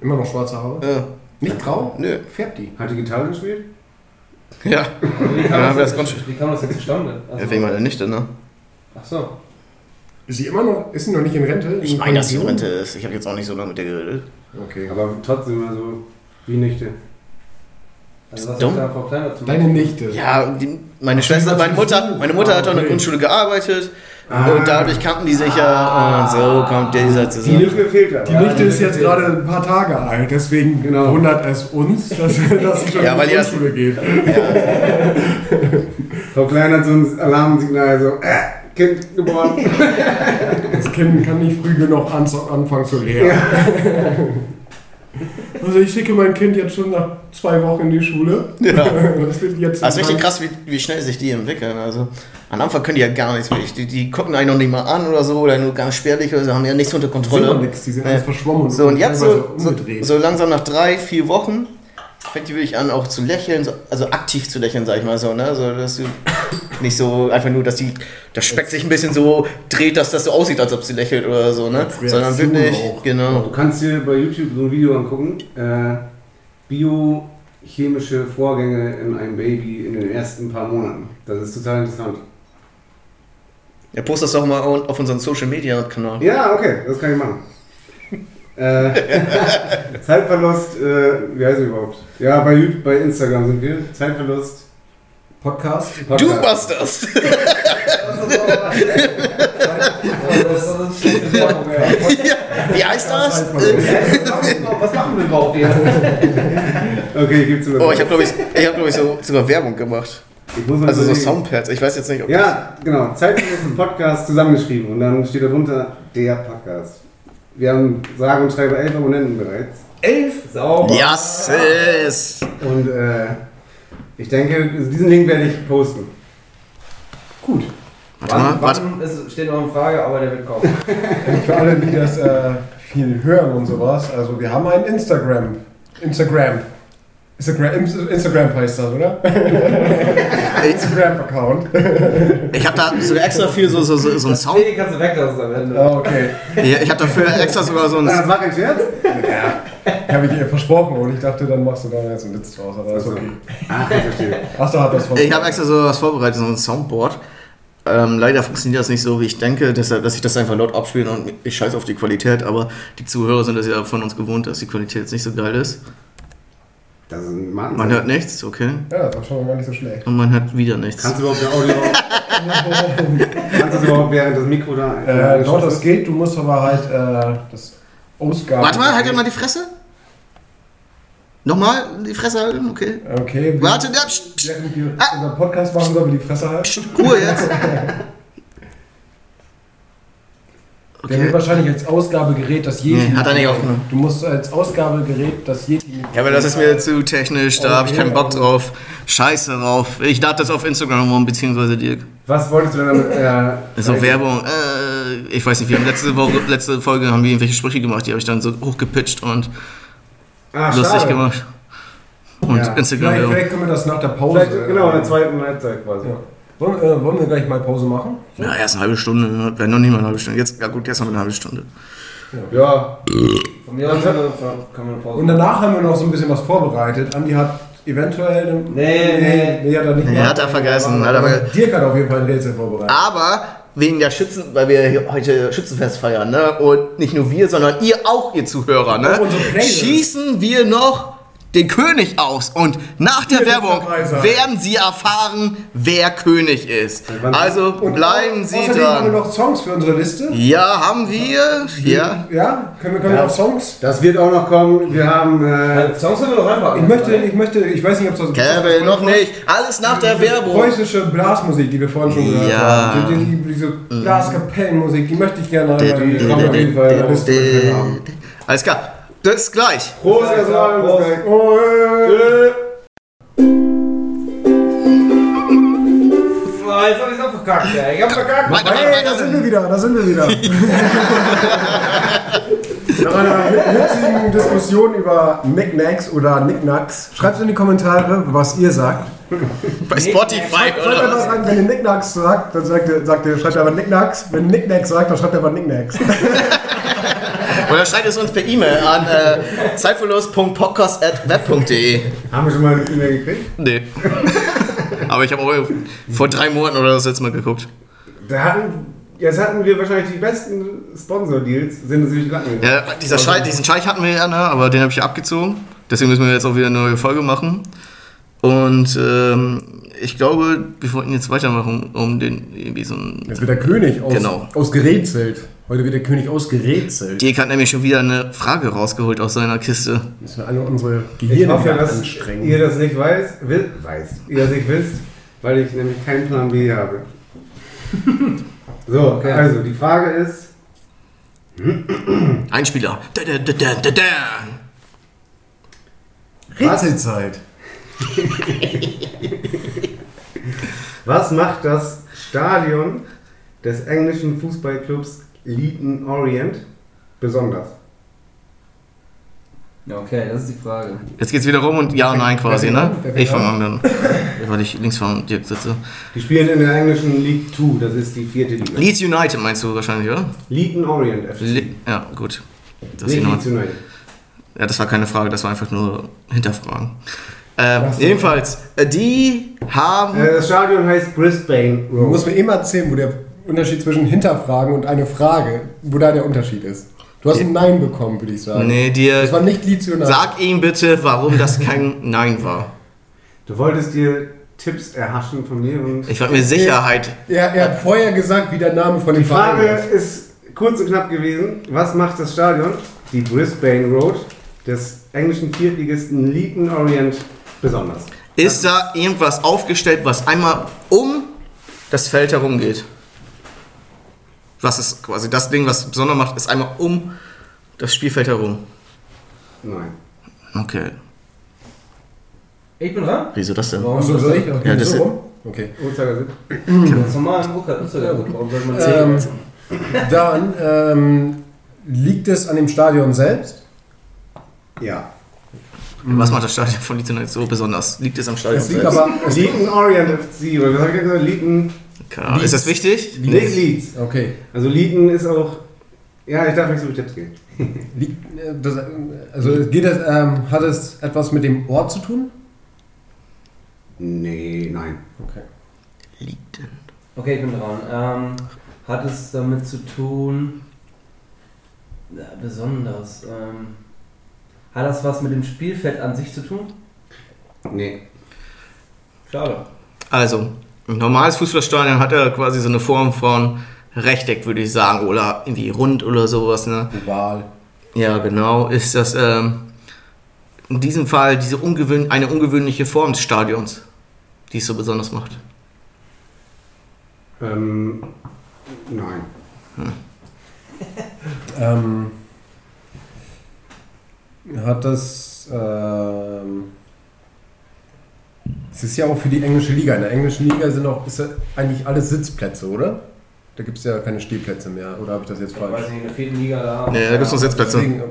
Immer noch schwarze Haare? Äh, Nicht grau? nö. Färbt die. Hat die Gitarre gespielt? Ja, Wie kam, Ja, das, das jetzt, wie kam das jetzt zustande? Also, ja wegen meiner Nichte, ne? Ach so. Ist sie immer noch, ist sie noch nicht in Rente? Ich In meine, dass sie in? Rente ist. Ich habe jetzt auch nicht so lange mit der geredet. Okay. Aber trotzdem, also wie Nichte. Also was Dumm. hat da Frau Kleiner zu Deine Nichte. Ja, die, meine Ach, Schwester, meine Mutter, so. meine Mutter hat auch in der. Grundschule gearbeitet. Ah. Und dadurch kannten die sich ja. Und so kommt dieser Die zusammen. Nichte fehlt da. Die Ja, Nichte die ist jetzt gerade ein paar Tage alt, deswegen Genau. wundert es uns, dass, dass sie schon Ja, in weil die die Grundschule geht. Frau Klein hat so ein Alarmsignal, so, äh, Kind geboren. Das Kind kann nicht früh genug an, anfangen zu lernen. Also ich schicke mein Kind jetzt schon nach zwei Wochen in die Schule. Ja. Das wird jetzt ist richtig krass, wie, wie schnell sich die entwickeln. Also, am Anfang können die ja gar nichts. Die, die gucken einen noch nicht mal an oder so, oder nur ganz spärlich oder so, haben ja nichts unter Die sind Kontrolle. nix, die sind Ja. alles verschwommen. So, und jetzt so, so, so langsam nach drei, vier Wochen fängt die wirklich an, auch zu lächeln, so, also aktiv zu lächeln, sag ich mal so, ne? So, dass du nicht so einfach nur, dass die, das Speck sich ein bisschen so dreht, dass das so aussieht, als ob sie lächelt oder so, ne? Als Sondern wirklich, auch. Du genau. kannst dir bei YouTube so ein Video angucken. Äh, biochemische Vorgänge in einem Baby in den ersten paar Monaten. Das ist total interessant. Ja, post das doch mal auf unseren Social Media Kanal. Ja, okay, das kann ich machen. Äh, Zeitverlust, äh, wie heißt es überhaupt? Ja, bei, YouTube- bei Instagram sind wir. Zeitverlust. Podcast. Du machst das! Ja. Wie heißt das? Was machen wir überhaupt hier? Okay, gibt's sogar. Oh, ich habe glaube ich, ich hab, glaub ich so, sogar Werbung gemacht. Also so. Soundpads. Ich weiß jetzt nicht, ob Ja, genau. Zeitverlust ein Podcast zusammengeschrieben und dann steht darunter der Podcast. Wir haben sage und schreibe elf Abonnenten bereits. Elf. Sauber. Yes! Und äh, ich denke, diesen Link werde ich posten. Gut. Warte mal, Wann, warte. wann ist, steht noch eine Frage, aber der wird kommen. Für alle, die das äh, viel hören und sowas, also wir haben ein Instagram. Instagram. Instagram, Instagram heißt das, oder? Instagram-Account. Ich habe da sogar extra viel so, so, so, so ein Sound. Nee, kannst du weglassen am Ende. Ah, okay. Ja, ich habe dafür extra sogar so ein. Das war kein Scherz? Ja, habe ich dir versprochen und ich dachte, dann machst du da jetzt einen Witz draus, aber ist okay. Ah, ich verstehe. Ach, da hat das von. Ich habe extra so was vorbereitet, so ein Soundboard. Ähm, leider funktioniert das nicht so, wie ich denke, deshalb, dass ich das einfach laut abspiele und ich scheiße auf die Qualität, aber die Zuhörer sind das ja von uns gewohnt, dass die Qualität jetzt nicht so geil ist. Das ist ein Mann. Man hört nichts, okay. Ja, das war schon mal gar nicht so schlecht. Und man hört wieder nichts. Kannst du überhaupt ein Audio. Kannst du das überhaupt während das Mikro da. Äh, doch, das geht, du musst aber halt äh, das Ausgaben. Warte mal, halt mal die Fresse. Nochmal die Fresse halten, okay. Okay, wir- Warte, ja, pst, während wir Ah. unseren Podcast machen, sollen wir die Fresse halten. pst, Ruhe jetzt. Der will Okay. wahrscheinlich als Ausgabegerät das Yeti. Nee, hat er nicht aufgenommen. Du musst als Ausgabegerät das Yeti. Ja, aber das ist mir zu technisch, da habe ich keinen Bock drauf. Scheiße drauf. Ich lade das auf Instagram um, beziehungsweise Dirk. Was wolltest du denn damit? Äh, zeigen? Werbung. Äh, ich weiß nicht, wir haben letzte, Woche, letzte Folge haben wir irgendwelche Sprüche gemacht, die habe ich dann so hochgepitcht und Ah, lustig schade. gemacht. Und Ja. Vielleicht, Instagram-Werbung. vielleicht können wir das nach der Pause. Vielleicht, genau, in der zweiten Halbzeit quasi. Ja. Wollen, äh, wollen wir gleich mal Pause machen? Ja, erst eine halbe Stunde, ne? Wäre noch nicht mal eine halbe Stunde. Jetzt, ja gut, jetzt haben wir eine halbe Stunde. Ja, Von mir aus können wir, können wir eine Pause Und danach haben wir noch so ein bisschen was vorbereitet. Andi hat eventuell. eine- Nee, nee. nee, hat er nicht Nee, hat er vergessen, hat er vergessen. Dirk hat auf jeden Fall ein Rätsel vorbereitet. Aber wegen der Schützen, weil wir heute Schützenfest feiern, ne? Und nicht nur wir, sondern ihr auch, ihr Zuhörer, ne? Schießen wir noch den König aus. Und nach der Werbung werden Sie erfahren, wer König ist. Also bleiben Sie außerdem haben wir dran. noch Songs für unsere Liste. Ja, haben wir. Ja. Ja, können wir, können Ja. wir noch Songs? das wird auch noch kommen. Wir haben. Äh, Songs können wir doch reinpacken. Ich möchte, ich möchte, ich weiß nicht, ob es das. Kevin, noch nicht. Alles nach der Werbung. Preußische Blasmusik, die wir vorhin schon gehört Ja. haben. Die, die, diese Blaskapellenmusik, die möchte ich gerne auf jeden Fall. Alles klar. Das gleich. Prost erstmal. Prost. Prost. Oh, jetzt hab ich's auch verkackt, ey. Ich hab verkackt. Weiter, Hey, da sind wir wieder, da sind wir wieder. Nach einer witzigen Diskussion über Knickknacks oder Knickknacks, schreibt in die Kommentare, was ihr sagt. Bei Spotify Schreibt oder einfach was? rein, wenn ihr Knickknacks sagt, dann sagt ihr, sagt ihr schreibt einfach Knickknacks. Wenn ihr Knickknacks sagt, dann schreibt ihr einfach Knickknacks. Oder schreibt es uns per E-Mail an äh, zeitverlust.podcast.web.de. haben wir schon mal eine E-Mail gekriegt? Nee. Aber ich habe auch vor drei Monaten oder das letzte Mal geguckt. Da hatten, jetzt hatten wir wahrscheinlich die besten Sponsor-Deals, sind uns die Latten gegangen. Ja, dieser Scheich, diesen Scheich hatten wir ja, ne? aber den habe ich abgezogen. Deswegen müssen wir jetzt auch wieder eine neue Folge machen. Und ähm, ich glaube, wir wollten jetzt weitermachen, um den irgendwie so ein. Jetzt wird der König aus, Genau. ausgerätselt. Heute wird der König ausgerätselt. Dirk hat nämlich schon wieder eine Frage rausgeholt aus seiner Kiste. Müssen wir alle unsere Ich Gehirne hoffe, wieder dass anstrengen. ihr das nicht weiß, wi- weißt, ihr das nicht wisst, weil ich nämlich keinen Plan B habe. So, Okay. also die Frage ist, Einspieler. Da, da, da, da, da, da. Rätselzeit. was macht das Stadion des englischen Fußballclubs Leaton Orient besonders? Ja, Okay, das ist die Frage. Jetzt geht's wieder rum und ja und nein quasi, ne? Ich fange an? Weil ich links von Dirk sitze. Die spielen in der englischen League 2, das ist die vierte Liga. Leeds United meinst du wahrscheinlich, oder? Leaton Orient FC. Le ja, gut. Das, Leeds United. ja, das war keine Frage, das war einfach nur Hinterfragen. Ähm, jedenfalls, äh, die haben. Äh, das Stadion heißt Brisbane Du Road. musst mir immer erzählen, wo der Unterschied zwischen Hinterfragen und eine Frage, wo da der Unterschied ist. Du hast ein Nein bekommen, würde ich sagen. nee, Das war dir. nicht Liedsional. Sag ihm bitte, warum das kein Nein war. Du wolltest dir Tipps erhaschen von mir und Ich wollte mir Sicherheit. Er, er hat vorher gesagt, wie der Name von dem Die Frage ist. ist kurz und knapp gewesen. Was macht das Stadion, die Brisbane Road, des englischen Viertligisten Leaton Orient, besonders? Ist da irgendwas aufgestellt, was einmal um das Feld herum geht? Was ist quasi das Ding, was besonders macht, ist einmal um das Spielfeld herum. Nein. Okay. Ich bin dran? Wieso das denn? Warum soll ich? Okay, Ja, das so ist- rum? Okay. Ist normal im Drucker. Instagram. Warum soll man Ähm, zählen? dann ähm, liegt es an dem Stadion selbst. Ja. Was macht das Stadion von Leeds United so besonders? Liegt es am Stadion Es liegt selbst? aber. Es Leaton Orient FC, oder was habe ich gesagt? Leaton, Keine Ahnung. Ist das wichtig? nicht Leeds. okay. Also Leaton ist auch, ja, ich darf nicht so viele Tipps. Liegt, äh, das, also geht es, ähm, hat es etwas mit dem Ort zu tun? Nee, nein. Okay. Denn? Okay, ich bin dran. Ähm, hat es damit zu tun. Ja, besonders. Ähm, hat das was mit dem Spielfeld an sich zu tun? Nee. Schade. Also, ein normales Fußballstadion hat ja quasi so eine Form von Rechteck, würde ich sagen, oder irgendwie rund oder sowas. Ne? Oval. Ja, genau. Ist das ähm, in diesem Fall diese ungewöhn eine ungewöhnliche Form des Stadions, die es so besonders macht? Ähm, nein. Ähm, hat das. Ähm, es ist ja auch für die englische Liga. In der englischen Liga sind auch ist ja eigentlich alles Sitzplätze, oder? Da gibt es ja keine Stehplätze mehr. Oder habe ich das jetzt Ich falsch? weiß nicht, in der vierten Liga da. Nee, da gibt's noch Sitzplätze. Deswegen,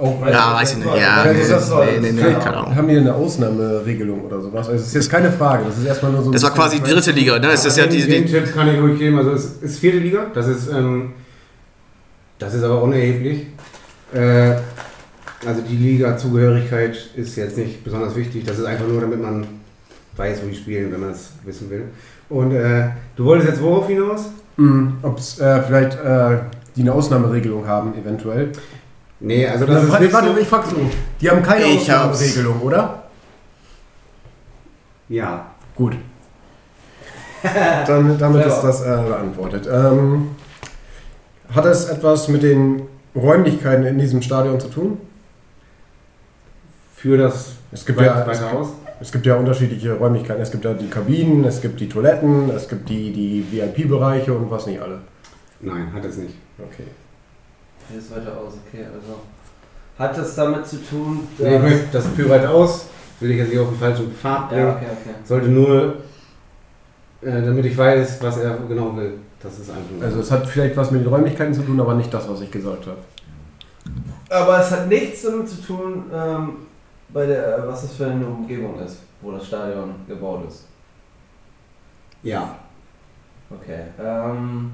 auch, Ja, weiß ich nicht. Ja, nee, das nee, nee, nee, Vielleicht keine Ahnung. Haben die eine Ausnahmeregelung oder sowas? Also es ist jetzt keine Frage, das ist erstmal nur so. ein Das war quasi die dritte Liga, ne? Es ist ja den, die, den Tipp kann ich ruhig geben. Also es ist vierte Liga, das ist, ähm, das ist aber unerheblich. Äh, also die Liga-Zugehörigkeit ist jetzt nicht besonders wichtig. Das ist einfach nur, damit man weiß, wo die spielen, wenn man es wissen will. Und äh, du wolltest jetzt worauf hinaus? Ob es äh, vielleicht äh, die eine Ausnahmeregelung haben, eventuell. Nee, also das Na, ist warte, so, ich frag so. Die haben keine Ich hab's. Ausnahmeregelung, oder? Ja. Gut. Dann, damit ist das äh, beantwortet. Ähm, hat es etwas mit den Räumlichkeiten in diesem Stadion zu tun? Für das Es gibt, weit, ja, es, weiter aus. Es gibt ja unterschiedliche Räumlichkeiten. Es gibt ja die Kabinen, es gibt die Toiletten, es gibt die, die VIP-Bereiche und was nicht alle. Nein, hat es nicht. Okay. Wie ist weiter aus? Okay, also. Hat das damit zu tun, dass. Nee, ich möchte das für weit aus, will ich jetzt nicht auf den falschen Pfad bringen. ja, okay, okay. Sollte nur, äh, damit ich weiß, was er genau will. Das ist einfach. Also es hat vielleicht was mit den Räumlichkeiten zu tun, aber nicht das, was ich gesagt habe. Aber es hat nichts damit zu tun, ähm, bei der, äh, was das für eine Umgebung ist, wo das Stadion gebaut ist. ja. Okay. Ähm,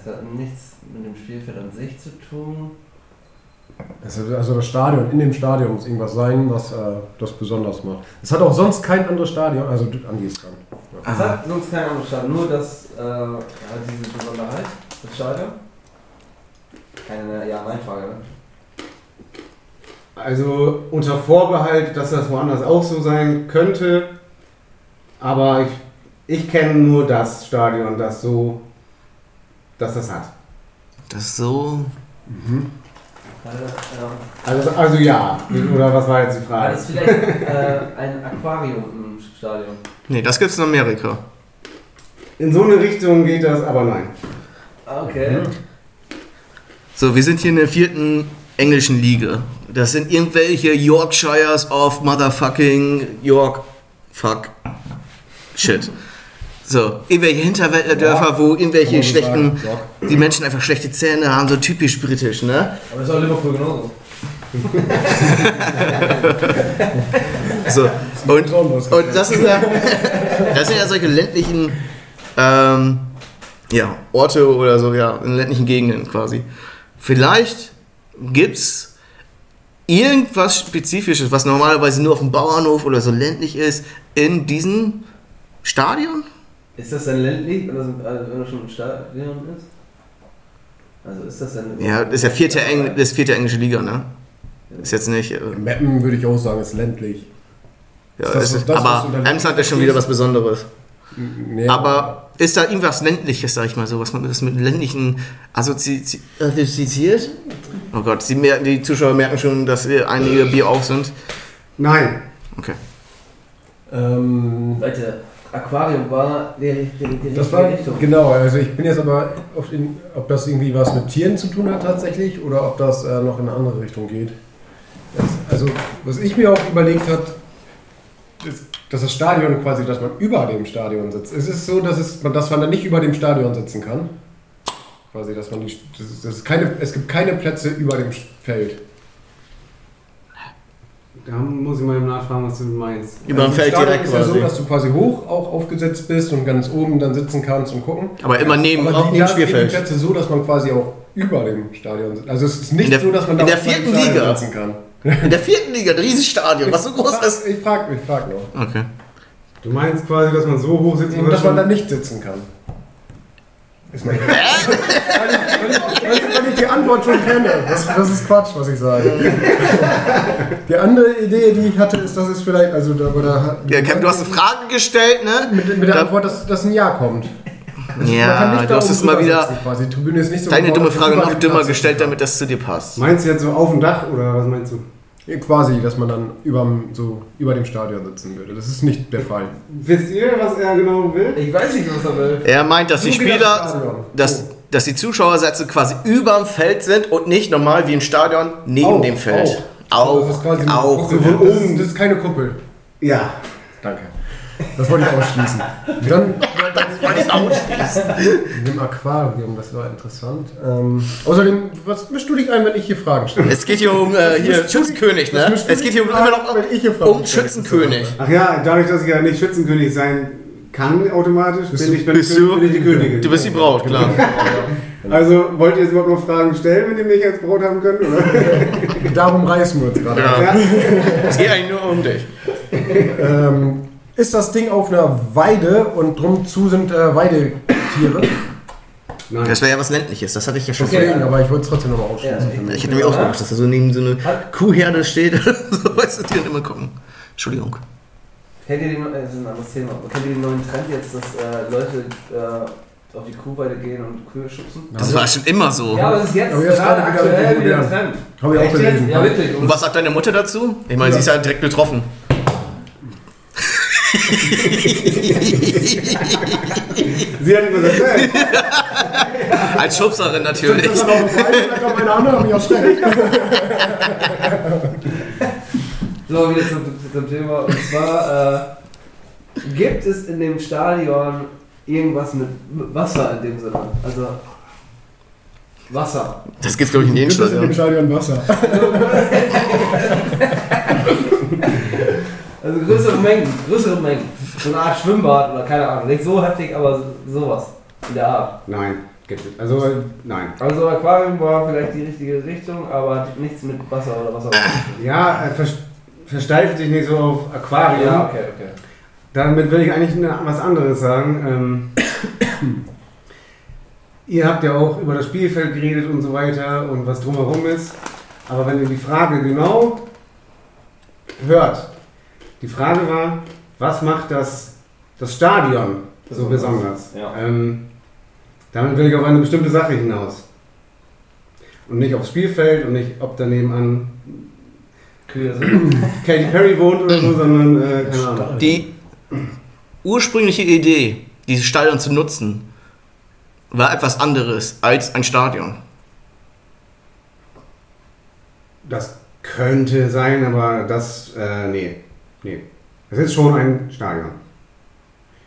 es hat nichts mit dem Spielfeld an sich zu tun. Also, also das Stadion, in dem Stadion muss irgendwas sein, was äh, das besonders macht. Es hat auch sonst kein anderes Stadion, also Andi ist dran. Es Aha. hat sonst kein anderes Stadion, nur das, äh, ja, diese Besonderheit, das Stadion. Keine Ja-Nein-Frage, ne? Also unter Vorbehalt, dass das woanders auch so sein könnte. Aber ich, ich kenne nur das Stadion, das so, dass das hat. das ist so. Das, ähm, Also, also ja. Oder was war jetzt die war Frage? das vielleicht äh, ein Aquarium im Stadion? Nee, das gibt's in Amerika. In so eine Richtung geht das, aber nein. Ah, Okay. So, wir sind hier in der vierten englischen Liga. Das sind irgendwelche Yorkshires of motherfucking York. Fuck. Shit. So, irgendwelche Hinterwäldlerdörfer, wo irgendwelche schlechten, sagen. die Menschen einfach schlechte Zähne haben, so typisch britisch, ne? Aber das ist auch Liverpool genauso. So, und, und das ist ja, das sind ja solche ländlichen, ähm, ja, Orte oder so, ja, in ländlichen Gegenden quasi. Vielleicht gibt's irgendwas Spezifisches, was normalerweise nur auf dem Bauernhof oder so ländlich ist, in diesem Stadion? Ist das denn ländlich, wenn das, also wenn das schon ein Stadion ist? Also ist das denn. Ja, das ist ja vierte, Eng das vierte englische Liga, ne? Ist jetzt nicht. Äh, Meppen würde ich auch sagen, ist ländlich. ja, Ist das ist, das, aber Emsland ist schon wieder was Besonderes. Nee, Aber ist da irgendwas ländliches, sag ich mal so, was man das mit ländlichen assozi assoziiert? Oh Gott, die, merken, die Zuschauer merken schon, dass wir einige Bier auf sind. Nein. Okay. Ähm, Leute, Aquarium war die, die, die das richtige war Richtung. genau. Also ich bin jetzt aber auf den, ob das irgendwie was mit Tieren zu tun hat tatsächlich oder ob das äh, noch in eine andere Richtung geht. Das, also was ich mir auch überlegt habe, dass das Stadion quasi, dass man über dem Stadion sitzt. Es ist so, dass, es, dass man dann nicht über dem Stadion sitzen kann. Quasi, dass man die, das ist, das ist keine, es gibt keine Plätze über dem Feld. Da muss ich mal nachfragen, was du meinst. Über dem Also Feld Stadion direkt ist ja so, quasi. dass du quasi hoch auch aufgesetzt bist und ganz oben dann sitzen kannst und gucken. Aber immer neben, Aber auch neben da sind die Spielfeld. Plätze so, dass man quasi auch über dem Stadion sitzt. Also es ist nicht der- so, dass man in der über dem vierten Stadion Liga? sitzen kann. In der vierten Liga, ein Riesenstadion, was so groß ist. Ich frage ich frag noch. Okay. Du meinst quasi, dass man so hoch sitzt Eben, dass man da nicht sitzen kann. Ist mein weil, ich, weil, ich, weil, ich, weil ich die Antwort schon kenne. Das, das ist Quatsch, was ich sage. Die andere Idee, die ich hatte, ist, dass es vielleicht, also da, oder, Ja, Cam, du hast eine Frage gestellt, ne? mit, mit der Da- Antwort, dass, dass ein Ja kommt. Kann Ja, du hast es mal wieder sitzen Quasi. Die Tribüne ist nicht so deine gebaut, dumme Frage noch dümmer gestellt, sitzen kann. damit das zu dir passt. Meinst du jetzt so auf dem Dach oder was meinst du? Quasi, dass man dann überm, so über dem Stadion sitzen würde. Das ist nicht der Fall. Wisst ihr, was er genau will? Ich weiß nicht, was er will. Er meint, dass die geht das Spieler, dass, Oh. dass die Zuschauersätze quasi überm Feld sind und nicht normal wie im Stadion neben Auch, dem Feld. auch. Auch, das ist quasi auch. Das, oben. ist, das ist keine Kuppel. Ja. Danke. Das wollte ich ausschließen. Dann wollte ich ausschließen. im Aquarium, das war interessant. Ähm, außerdem, was mischst du dich ein, wenn ich hier Fragen stelle? Es geht hier um äh, hier Schützenkönig, ne? Es geht hier um, immer noch wenn ich hier Fragen um stelle? Schützenkönig. Ach ja, dadurch, dass ich ja nicht Schützenkönig sein kann automatisch, Bist bin du- ich, bin, bist du- bin ich die Königin. Du bist die Braut, klar. Also wollt ihr jetzt überhaupt noch Fragen stellen, wenn ihr mich als Braut haben könnt? Oder? Darum reißen wir uns gerade. Ja. Ja. Es geht eigentlich nur um dich. Ähm, ist das Ding auf einer Weide und drum zu sind äh, Weidetiere? Nein. Das wäre ja was Ländliches, das hatte ich ja schon Okay. Deswegen, aber ich wollte es trotzdem nochmal ausschließen. Ja, Ich hätte mir auch gedacht, dass er so neben so eine Kuhherde steht. so, weißt du, die dann immer gucken. Entschuldigung. Kennt ihr den, äh, das ist ein anderes Thema, kennt ihr den neuen Trend jetzt, dass äh, Leute äh, auf die Kuhweide gehen und Kühe schubsen? Das war schon immer so. Ja, aber das ist jetzt Aber jetzt gerade gerade wieder aktuell wieder ein modern. Trend. Habe ich auch gelesen. Ja, wirklich. Und was sagt deine Mutter dazu? Ich meine, sie ist ja direkt betroffen. Sie hat ihm gesagt, hey, Als Schubserin Das natürlich. ist noch eine Weide, da kommt meine andere, mich erschreckt. So, wieder zum, zum Thema. Und zwar, äh, gibt es in dem Stadion irgendwas mit Wasser in dem Sinne? Also, Wasser. Das gibt's, glaube ich, in jedem Gibt es in dem Stadion. Stadion Wasser? Also größere Mengen, größere Mengen. So eine Art Schwimmbad oder keine Ahnung. Nicht so heftig, aber sowas. In der Art. nein, gibt es. Also, nein. Also Aquarium war vielleicht die richtige Richtung, aber nichts mit Wasser oder Wasser. Ja, er vers versteift sich nicht so auf Aquarium. ja, okay, okay. Damit will ich eigentlich was anderes sagen. Ähm, ihr habt ja auch über das Spielfeld geredet und so weiter und was drumherum ist. Aber wenn ihr die Frage genau hört, die Frage war, was macht das, das Stadion so besonders? Ja. Ähm, damit will ich auf eine bestimmte Sache hinaus. Und nicht aufs Spielfeld und nicht, ob daneben an. Katy Perry wohnt oder so, sondern, äh, keine Ahnung. Die ursprüngliche Idee, dieses Stadion zu nutzen, war etwas anderes als ein Stadion. Das könnte sein, aber das, äh, nee. Nee. Das ist schon ein Stadion.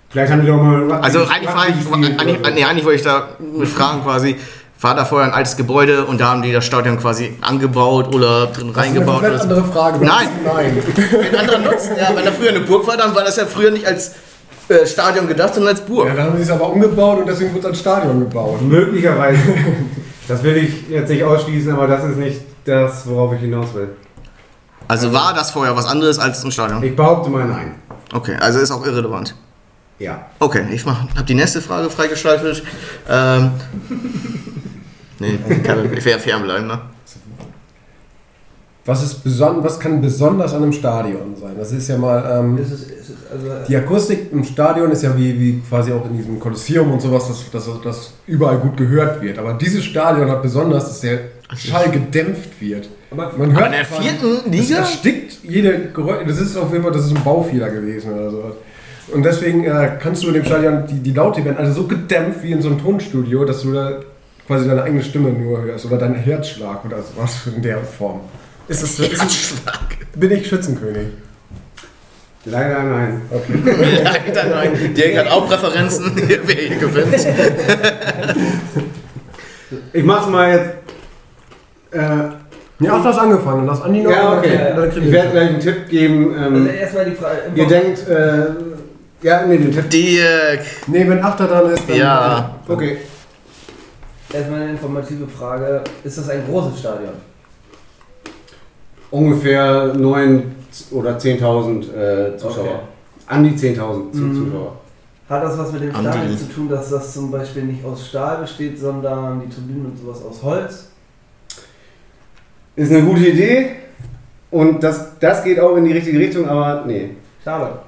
Vielleicht haben die doch mal. Also eigentlich, ich, gespielt eigentlich, so. nee, eigentlich wollte ich da mit fragen quasi, war da vorher ein altes Gebäude und da haben die das Stadion quasi angebaut oder drin reingebaut? Das ist eine Oder andere Frage. Nein. Nein. Wenn andere nutzen, ja, wenn da früher eine Burg war, dann war das ja früher nicht als äh, Stadion gedacht, sondern als Burg. Ja, dann haben sie es aber umgebaut und deswegen wird ein Stadion gebaut. Möglicherweise. das will ich jetzt nicht ausschließen, aber das ist nicht das, worauf ich hinaus will. Also war das vorher was anderes als ein Stadion? Ich behaupte mal nein. Okay, also ist auch irrelevant. Ja. Okay, ich habe die nächste Frage freigeschaltet. Ähm, nee, kann, ich werde fernbleiben, ne? Was, ist beson was kann besonders an einem Stadion sein? Das ist ja mal. Ähm, Es ist, es ist, also, die Akustik im Stadion ist ja wie, wie quasi auch in diesem Kolosseum und sowas, dass, dass das überall gut gehört wird. Aber dieses Stadion hat besonders, dass der Schall gedämpft wird. Aber Man hört in der vierten Das Liga? erstickt jede Geräusche. Das ist auf jeden Fall, das ist ein Baufehler gewesen oder sowas. Und deswegen äh, kannst du in dem Stadion, die, die Laute werden alle so gedämpft wie in so einem Tonstudio, dass du da quasi deine eigene Stimme nur hörst oder deinen Herzschlag oder sowas in der Form. Ist das, ist das, bin ich Schützenkönig? Leider nein. Ja, dann nein. Dirk hat auch Präferenzen, wer hier gewinnt. Ich mach's mal jetzt. Äh, Ja, hast du hast angefangen. Lass Andi noch. ja, dann- okay. dann kriegen Ich werde gleich einen Tipp geben. also Ähm, erstmal die Frage. ihr denkt, äh, ja, nee, den Tipp. Dirk. Nee, wenn Achter dran ist, dann. Ja. Okay. Erstmal eine informative Frage. Ist das ein großes Stadion? Ungefähr 9 oder 10.000 äh, Zuschauer. Okay. An die 10.000 Zu- Mhm. Zuschauer. Hat das was mit dem. Stadion zu tun, dass das zum Beispiel nicht aus Stahl besteht, sondern die Turbinen und sowas aus Holz? Ist eine gute Idee. Und das, das geht auch in die richtige Richtung, aber nee. Schade.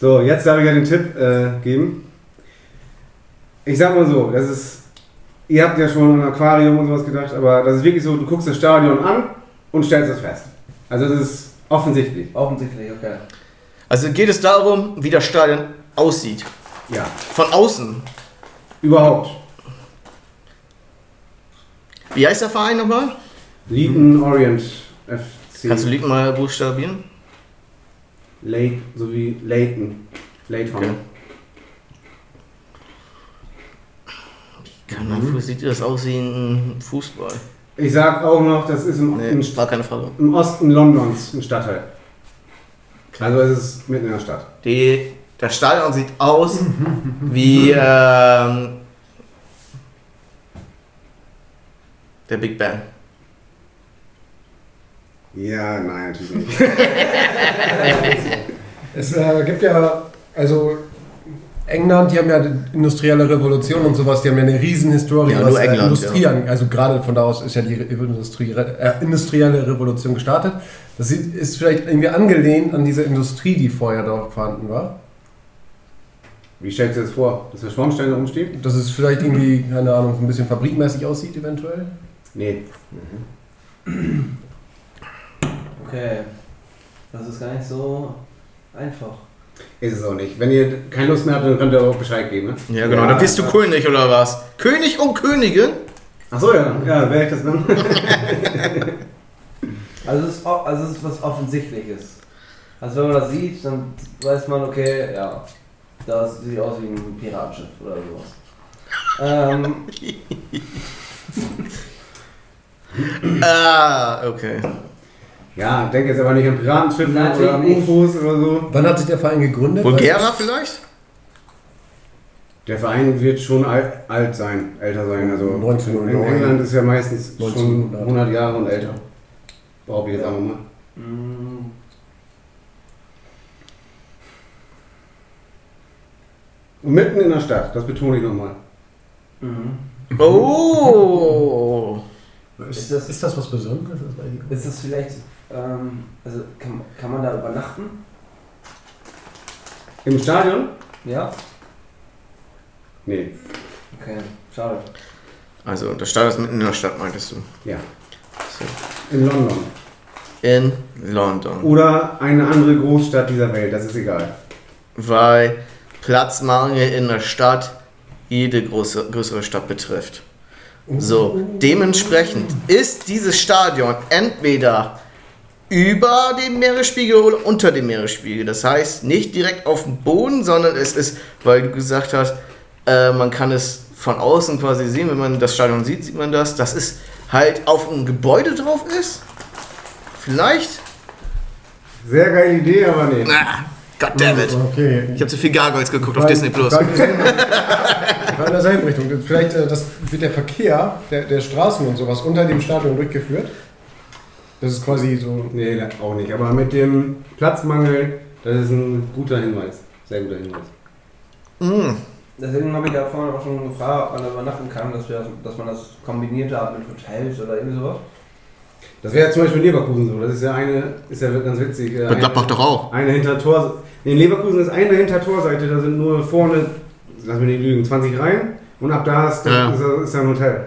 So, jetzt darf ich ja den Tipp äh, geben. Ich sag mal so, das ist. Ihr habt ja schon an ein Aquarium und sowas gedacht, aber das ist wirklich so, du guckst das Stadion an und stellst es fest. Also das ist offensichtlich. Offensichtlich, okay. Also geht es darum, wie das Stadion aussieht. Ja. Von außen. Überhaupt. Wie heißt der Verein nochmal? Leaton Orient FC. Kannst du Lied mal buchstabieren? Lake, sowie Leighton. Leighton. Okay. Kann man, Mhm. Wie sieht das aus wie ein Fußball? Ich sag auch noch, das ist im, im, Nee, Frage. im Osten Londons ein Stadtteil. Also es ist mitten in der Stadt. Die, das Stadion sieht aus wie ähm, der Big Bang. Ja, nein, natürlich nicht. Es äh, gibt ja, also England, die haben ja die industrielle Revolution und sowas, die haben ja eine Riesenhistorie, Ja, nur äh, England, Industrie ja. also gerade von da aus ist ja die Industrie, äh, industrielle Revolution gestartet. Das ist vielleicht irgendwie angelehnt an diese Industrie, die vorher dort vorhanden war. Wie stellst du dir das vor? Dass der Schornstein da rumsteht? Dass es vielleicht irgendwie, keine Ahnung, ein bisschen fabrikmäßig aussieht eventuell. Nee. Okay. Das ist gar nicht so einfach. Ist es auch nicht. Wenn ihr keine Lust mehr habt, dann könnt ihr auch Bescheid geben. Ne? Ja, genau. dann bist du König oder was? König und Königin? Achso, ja. Ja, wäre ich das dann? Also es ist, also es ist was Offensichtliches. Also wenn man das sieht, dann weiß man, okay, ja, das sieht aus wie ein Piratenschiff oder sowas. Ähm, Ah, okay. Ja, denk jetzt aber nicht an Piratenschiffen Natürlich oder an nicht. UFOs oder so. Wann hat sich der Verein gegründet? Bulgara vielleicht? Der Verein wird schon alt, alt sein, älter sein. Also 1909. in England ist ja meistens 1900. schon 100 Jahre und älter. Behaupte ich jetzt einfach mal. Und mitten in der Stadt, das betone ich nochmal. mhm. Oh. Ist, das- ist das was Besonderes? Ist das vielleicht, ähm, also kann, kann man da übernachten? Im Stadion? Ja? Nee. Okay, schade. Also, das Stadion ist mitten in der Stadt, meintest du? Ja. So. In London. In London. Oder eine andere Großstadt dieser Welt, das ist egal. Weil Platzmangel in der Stadt jede große, größere Stadt betrifft. So, dementsprechend ist dieses Stadion entweder über dem Meeresspiegel oder unter dem Meeresspiegel. Das heißt, nicht direkt auf dem Boden, sondern es ist, weil du gesagt hast, äh, man kann es von außen quasi sehen, wenn man das Stadion sieht, sieht man das, dass es halt auf einem Gebäude drauf ist. Vielleicht? Sehr geile Idee, aber nee. Ah, goddammit. Okay. Ich habe zu viel Gargoyles geguckt auf War- Disney Plus. In derselben Richtung. Vielleicht äh, das wird der Verkehr der, der Straßen und sowas unter dem Stadion durchgeführt. Das ist quasi so. Nee, auch nicht. Aber mit dem Platzmangel, das ist ein guter Hinweis. Sehr guter Hinweis. Mm. Deswegen habe ich ja vorhin auch schon gefragt, ob man da übernachten kann, dass, wir, dass man das kombiniert hat mit Hotels oder irgendwie sowas. Das wäre zum Beispiel in Leverkusen so. Das ist ja eine, ist ja ganz witzig. äh, Bei eine- Gladbach doch auch. Eine hinter Tor. nee, In Leverkusen ist eine hinter Torseite, da sind nur vorne, lass mich nicht lügen, 20 Reihen. Und ab da ist, Ja. ist, ist ein Hotel.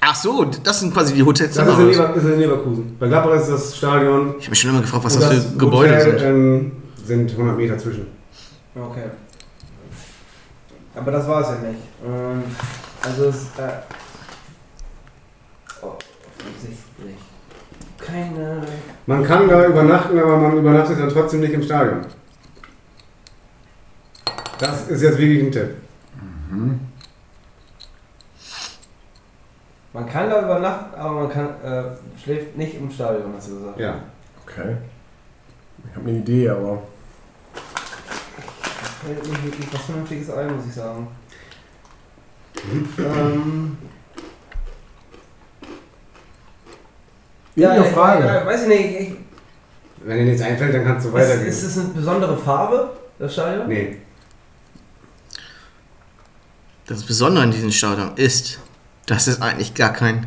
Ach so, das sind quasi die Hotels. Das ist in, Lever, ist in Leverkusen. Bei Gladbach ist das Stadion. Ich habe mich schon immer gefragt, was und das für Gebäude Hotel, sind. Ähm, sind 100 Meter zwischen. Okay. Aber das war es ja nicht. Und also es äh, oh, offensichtlich keine. Man kann da übernachten, aber man übernachtet dann trotzdem nicht im Stadion. Das ist jetzt wirklich ein Tipp. Man kann da übernachten, aber man kann äh, schläft nicht im Stadion, hast du gesagt. Ja. Okay. Ich habe eine Idee, aber. Fällt nicht wirklich was Vernünftiges ein, muss ich sagen. ähm, Ja, ich- Frage. Ja, weiß ich nicht. Ich, Wenn dir nichts einfällt, dann kannst du ist, weitergehen. ist es eine besondere Farbe, das Stadion? nee. Das Besondere an diesem Stadion ist, dass es eigentlich gar kein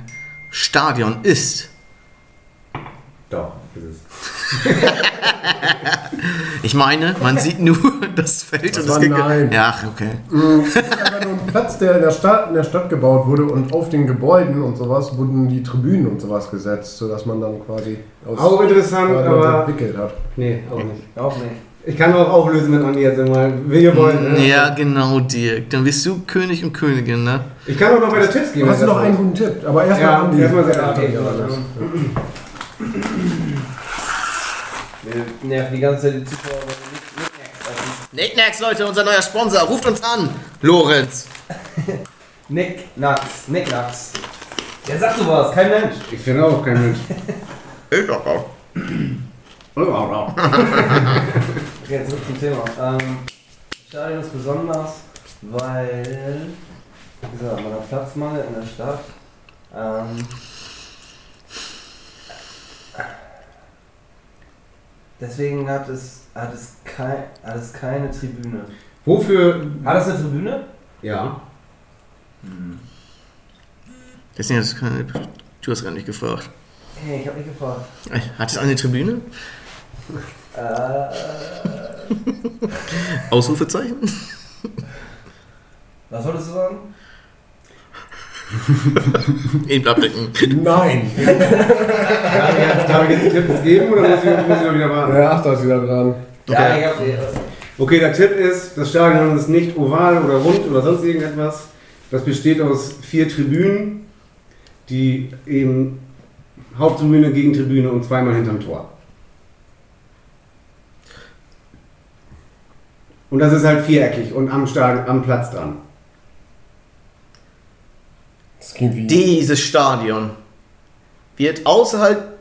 Stadion ist. Doch, ist es. Ich meine, man sieht nur das Feld Das und das war Ge- nein. Ja, okay. Das ist einfach nur ein Platz, der in der, Stadt, in der Stadt gebaut wurde und auf den Gebäuden und sowas wurden die Tribünen und sowas gesetzt, sodass man dann quasi aus Auch interessant, Stadion aber. entwickelt hat. Nee, auch nicht. Auch nicht. Ich kann auch auflösen, wenn Andi jetzt wie ihr wollt. Ne? Ja, genau, Dirk. Dann bist du König und Königin, ne? Ich kann auch noch weiter Tipps geben. Hast du noch einen guten Tipp? Aber erstmal Ja, Andi. erstmal sehr Wir nerven die ganze Zeit die Zuschauer, wir Nicknacks Nicknacks, Leute, unser neuer Sponsor. Ruft uns an. Lorenz. Nicknacks, Nicknacks. Ja, sag du was, kein Mensch. Ich finde auch kein Mensch. Ich auch. auch. Okay, jetzt zurück zum Thema. Ähm, das Stadion ist besonders, weil, wie gesagt, man hat Platzmangel in der Stadt. Ähm, deswegen hat es, hat, es kei, hat es keine Tribüne. Wofür? Hat es eine Tribüne? Ja. Deswegen hast du keine. Du hast gar nicht gefragt. Hey, ich hab nicht gefragt. Hat es eine Tribüne? Äh, Ausrufezeichen? was wolltest du sagen? In Blattdecken. Nein. Darf ich jetzt, den Tipp geben oder muss ich, muss ich noch wieder warten? Ja, ach, da ist wieder dran. Ja, ich hab, äh, Okay, der Tipp ist, das Stadion ist nicht oval oder rund oder sonst irgendetwas. Das besteht aus vier Tribünen, die eben Haupttribüne, Gegentribüne und zweimal hinterm Tor. Und das ist halt viereckig und am, Stadion, am Platz dran. Das klingt wie. Dieses Stadion wird außerhalb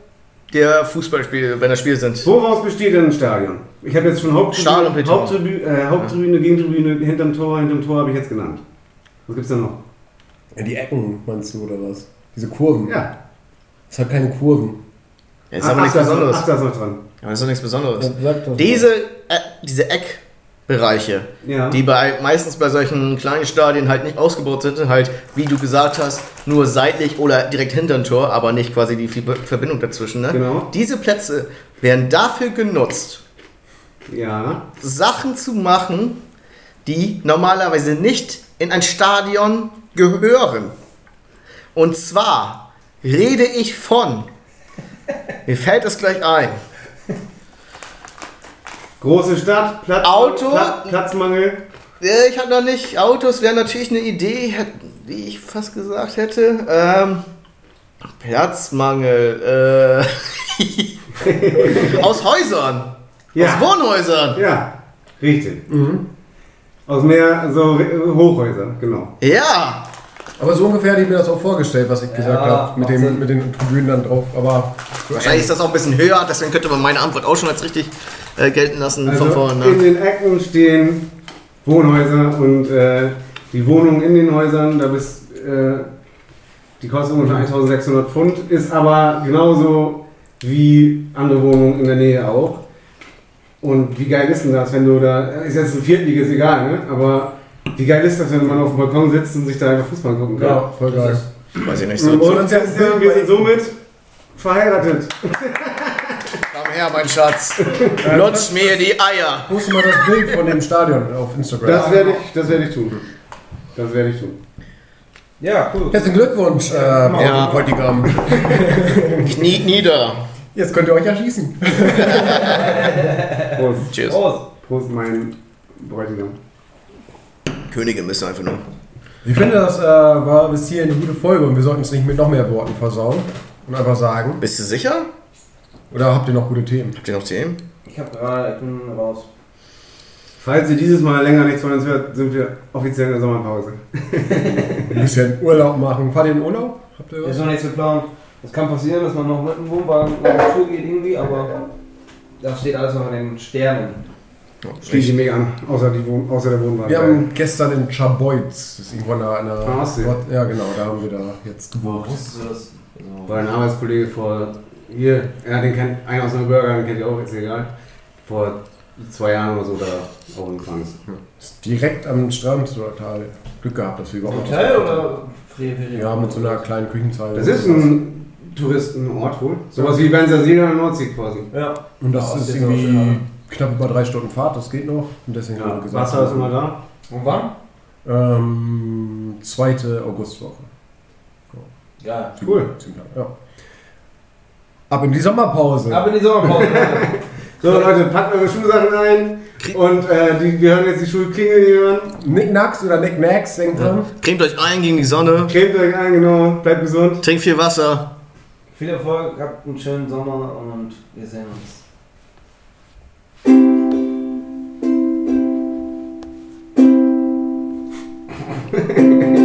der Fußballspiele, wenn da Spiele sind. Woraus besteht denn ein Stadion? Ich habe jetzt schon Haupttribüne. Haupttribüne, äh, Haupttribüne Gegentribüne, hinterm Tor, hinterm Tor habe ich jetzt genannt. Was gibt's da noch? Ja, die Ecken meinst du oder was? Diese Kurven. Ja. Es hat keine Kurven. Das ist aber nichts da ist noch- Besonderes. Ach, da ist noch dran. Aber das ist doch nichts Besonderes. Ja. Diese, äh, diese Eckbereiche, Ja. die bei, meistens bei solchen kleinen Stadien halt nicht ausgebaut sind, halt, wie du gesagt hast, nur seitlich oder direkt hinter dem Tor, aber nicht quasi die Ver- Verbindung dazwischen. Ne? Genau. Diese Plätze werden dafür genutzt, Ja. Sachen zu machen, die normalerweise nicht in ein Stadion gehören. Und zwar rede ich von, mir fällt es gleich ein, Große Stadt, Platz, Auto. Pla Platzmangel. Ich habe noch nicht. Autos wären natürlich eine Idee, wie ich fast gesagt hätte. Ähm, Platzmangel. Äh, aus Häusern. Ja. Aus Wohnhäusern. Ja, richtig. Mhm. Aus mehr so äh, Hochhäuser, genau. Ja. Aber so ungefähr hätte ich mir das auch vorgestellt, was ich gesagt habe. Mit, dem- mit den Tribünen dann drauf. Aber Wahrscheinlich ist das auch ein bisschen höher, deswegen könnte man meine Antwort auch schon als richtig äh, gelten lassen Also von vorne. in den Ecken stehen Wohnhäuser und äh, die Wohnungen in den Häusern, da bist, äh, die kosten ungefähr 1600 Pfund, ist aber genauso wie andere Wohnungen in der Nähe auch. Und wie geil ist denn das, wenn du da, ist jetzt ein Viertliges, egal, ne? aber wie geil ist das, wenn man auf dem Balkon sitzt und sich da einfach Fußball gucken kann? ja, voll geil. Weiß ich nicht so. Und sind, wir sind somit verheiratet. Her, mein Schatz. Lutsch mir die Eier. Poste mal das Bild von dem Stadion auf Instagram. Das werde ich, das werde ich tun. Das werde ich tun. Ja, cool. Herzlichen Glückwunsch, äh, Ja. Bräutigam. Kniet nieder. Jetzt könnt ihr euch erschießen. Prost. Cheers. Prost. Prost, mein Bräutigam. Königin bist du einfach nur. Ich finde, das äh, war bis hier eine gute Folge und wir sollten es nicht mit noch mehr Worten versauen und einfach sagen. Bist du sicher? Oder habt ihr noch gute Themen? Habt ihr noch Themen? Ich hab gerade, ich bin raus. Falls ihr dieses Mal länger nichts von uns hört, sind wir offiziell in der Sommerpause. Ein bisschen Urlaub machen. Fahrt ihr in Urlaub? Habt ihr Ist was? noch nichts geplant. Es kann passieren, dass man noch mit dem Wohnwagen auf die Tour geht irgendwie, aber das steht alles noch in den Sternen. Schließe ich mega an, außer, die Wohn außer der Wohnwagen. Wir haben gestern in Chaboiz, das ist irgendwo an einer. Ah, ja, genau, da haben wir da jetzt gebucht. Wusstest du das? Weil ein Arbeitskollege vor, hier, ja, den kennt, einer aus Neuburger, den kennt ihr auch, ist egal. Vor zwei Jahren oder so da auch hingefahren ist. Ist direkt am Strand total Glück gehabt, dass wir überhaupt Hotel oder Friedrich? Ja, mit so einer kleinen Küchenzeile. Das ist ein Touristenort wohl. Sowas wie Bensersiel an der Nordsee quasi. Ja. Und das ist das ist irgendwie knapp über drei Stunden Fahrt, das geht noch. Und deswegen haben Ja, wir gesagt, Wasser ist immer da. Und wann? Ähm, zweite Augustwoche. Ja. Cool. Tage, Ja. Ab in die Sommerpause. Ab in die Sommerpause. so Leute, packt eure Schulsachen ein. Und äh, die, wir hören jetzt die Schulklingel die hören. Nicknacks oder Nicknacks, denkt dran. Ja. Cremt euch ein gegen die Sonne. Cremt euch ein, genau. Bleibt gesund. Trinkt viel Wasser. Viel Erfolg, habt einen schönen Sommer und wir sehen uns.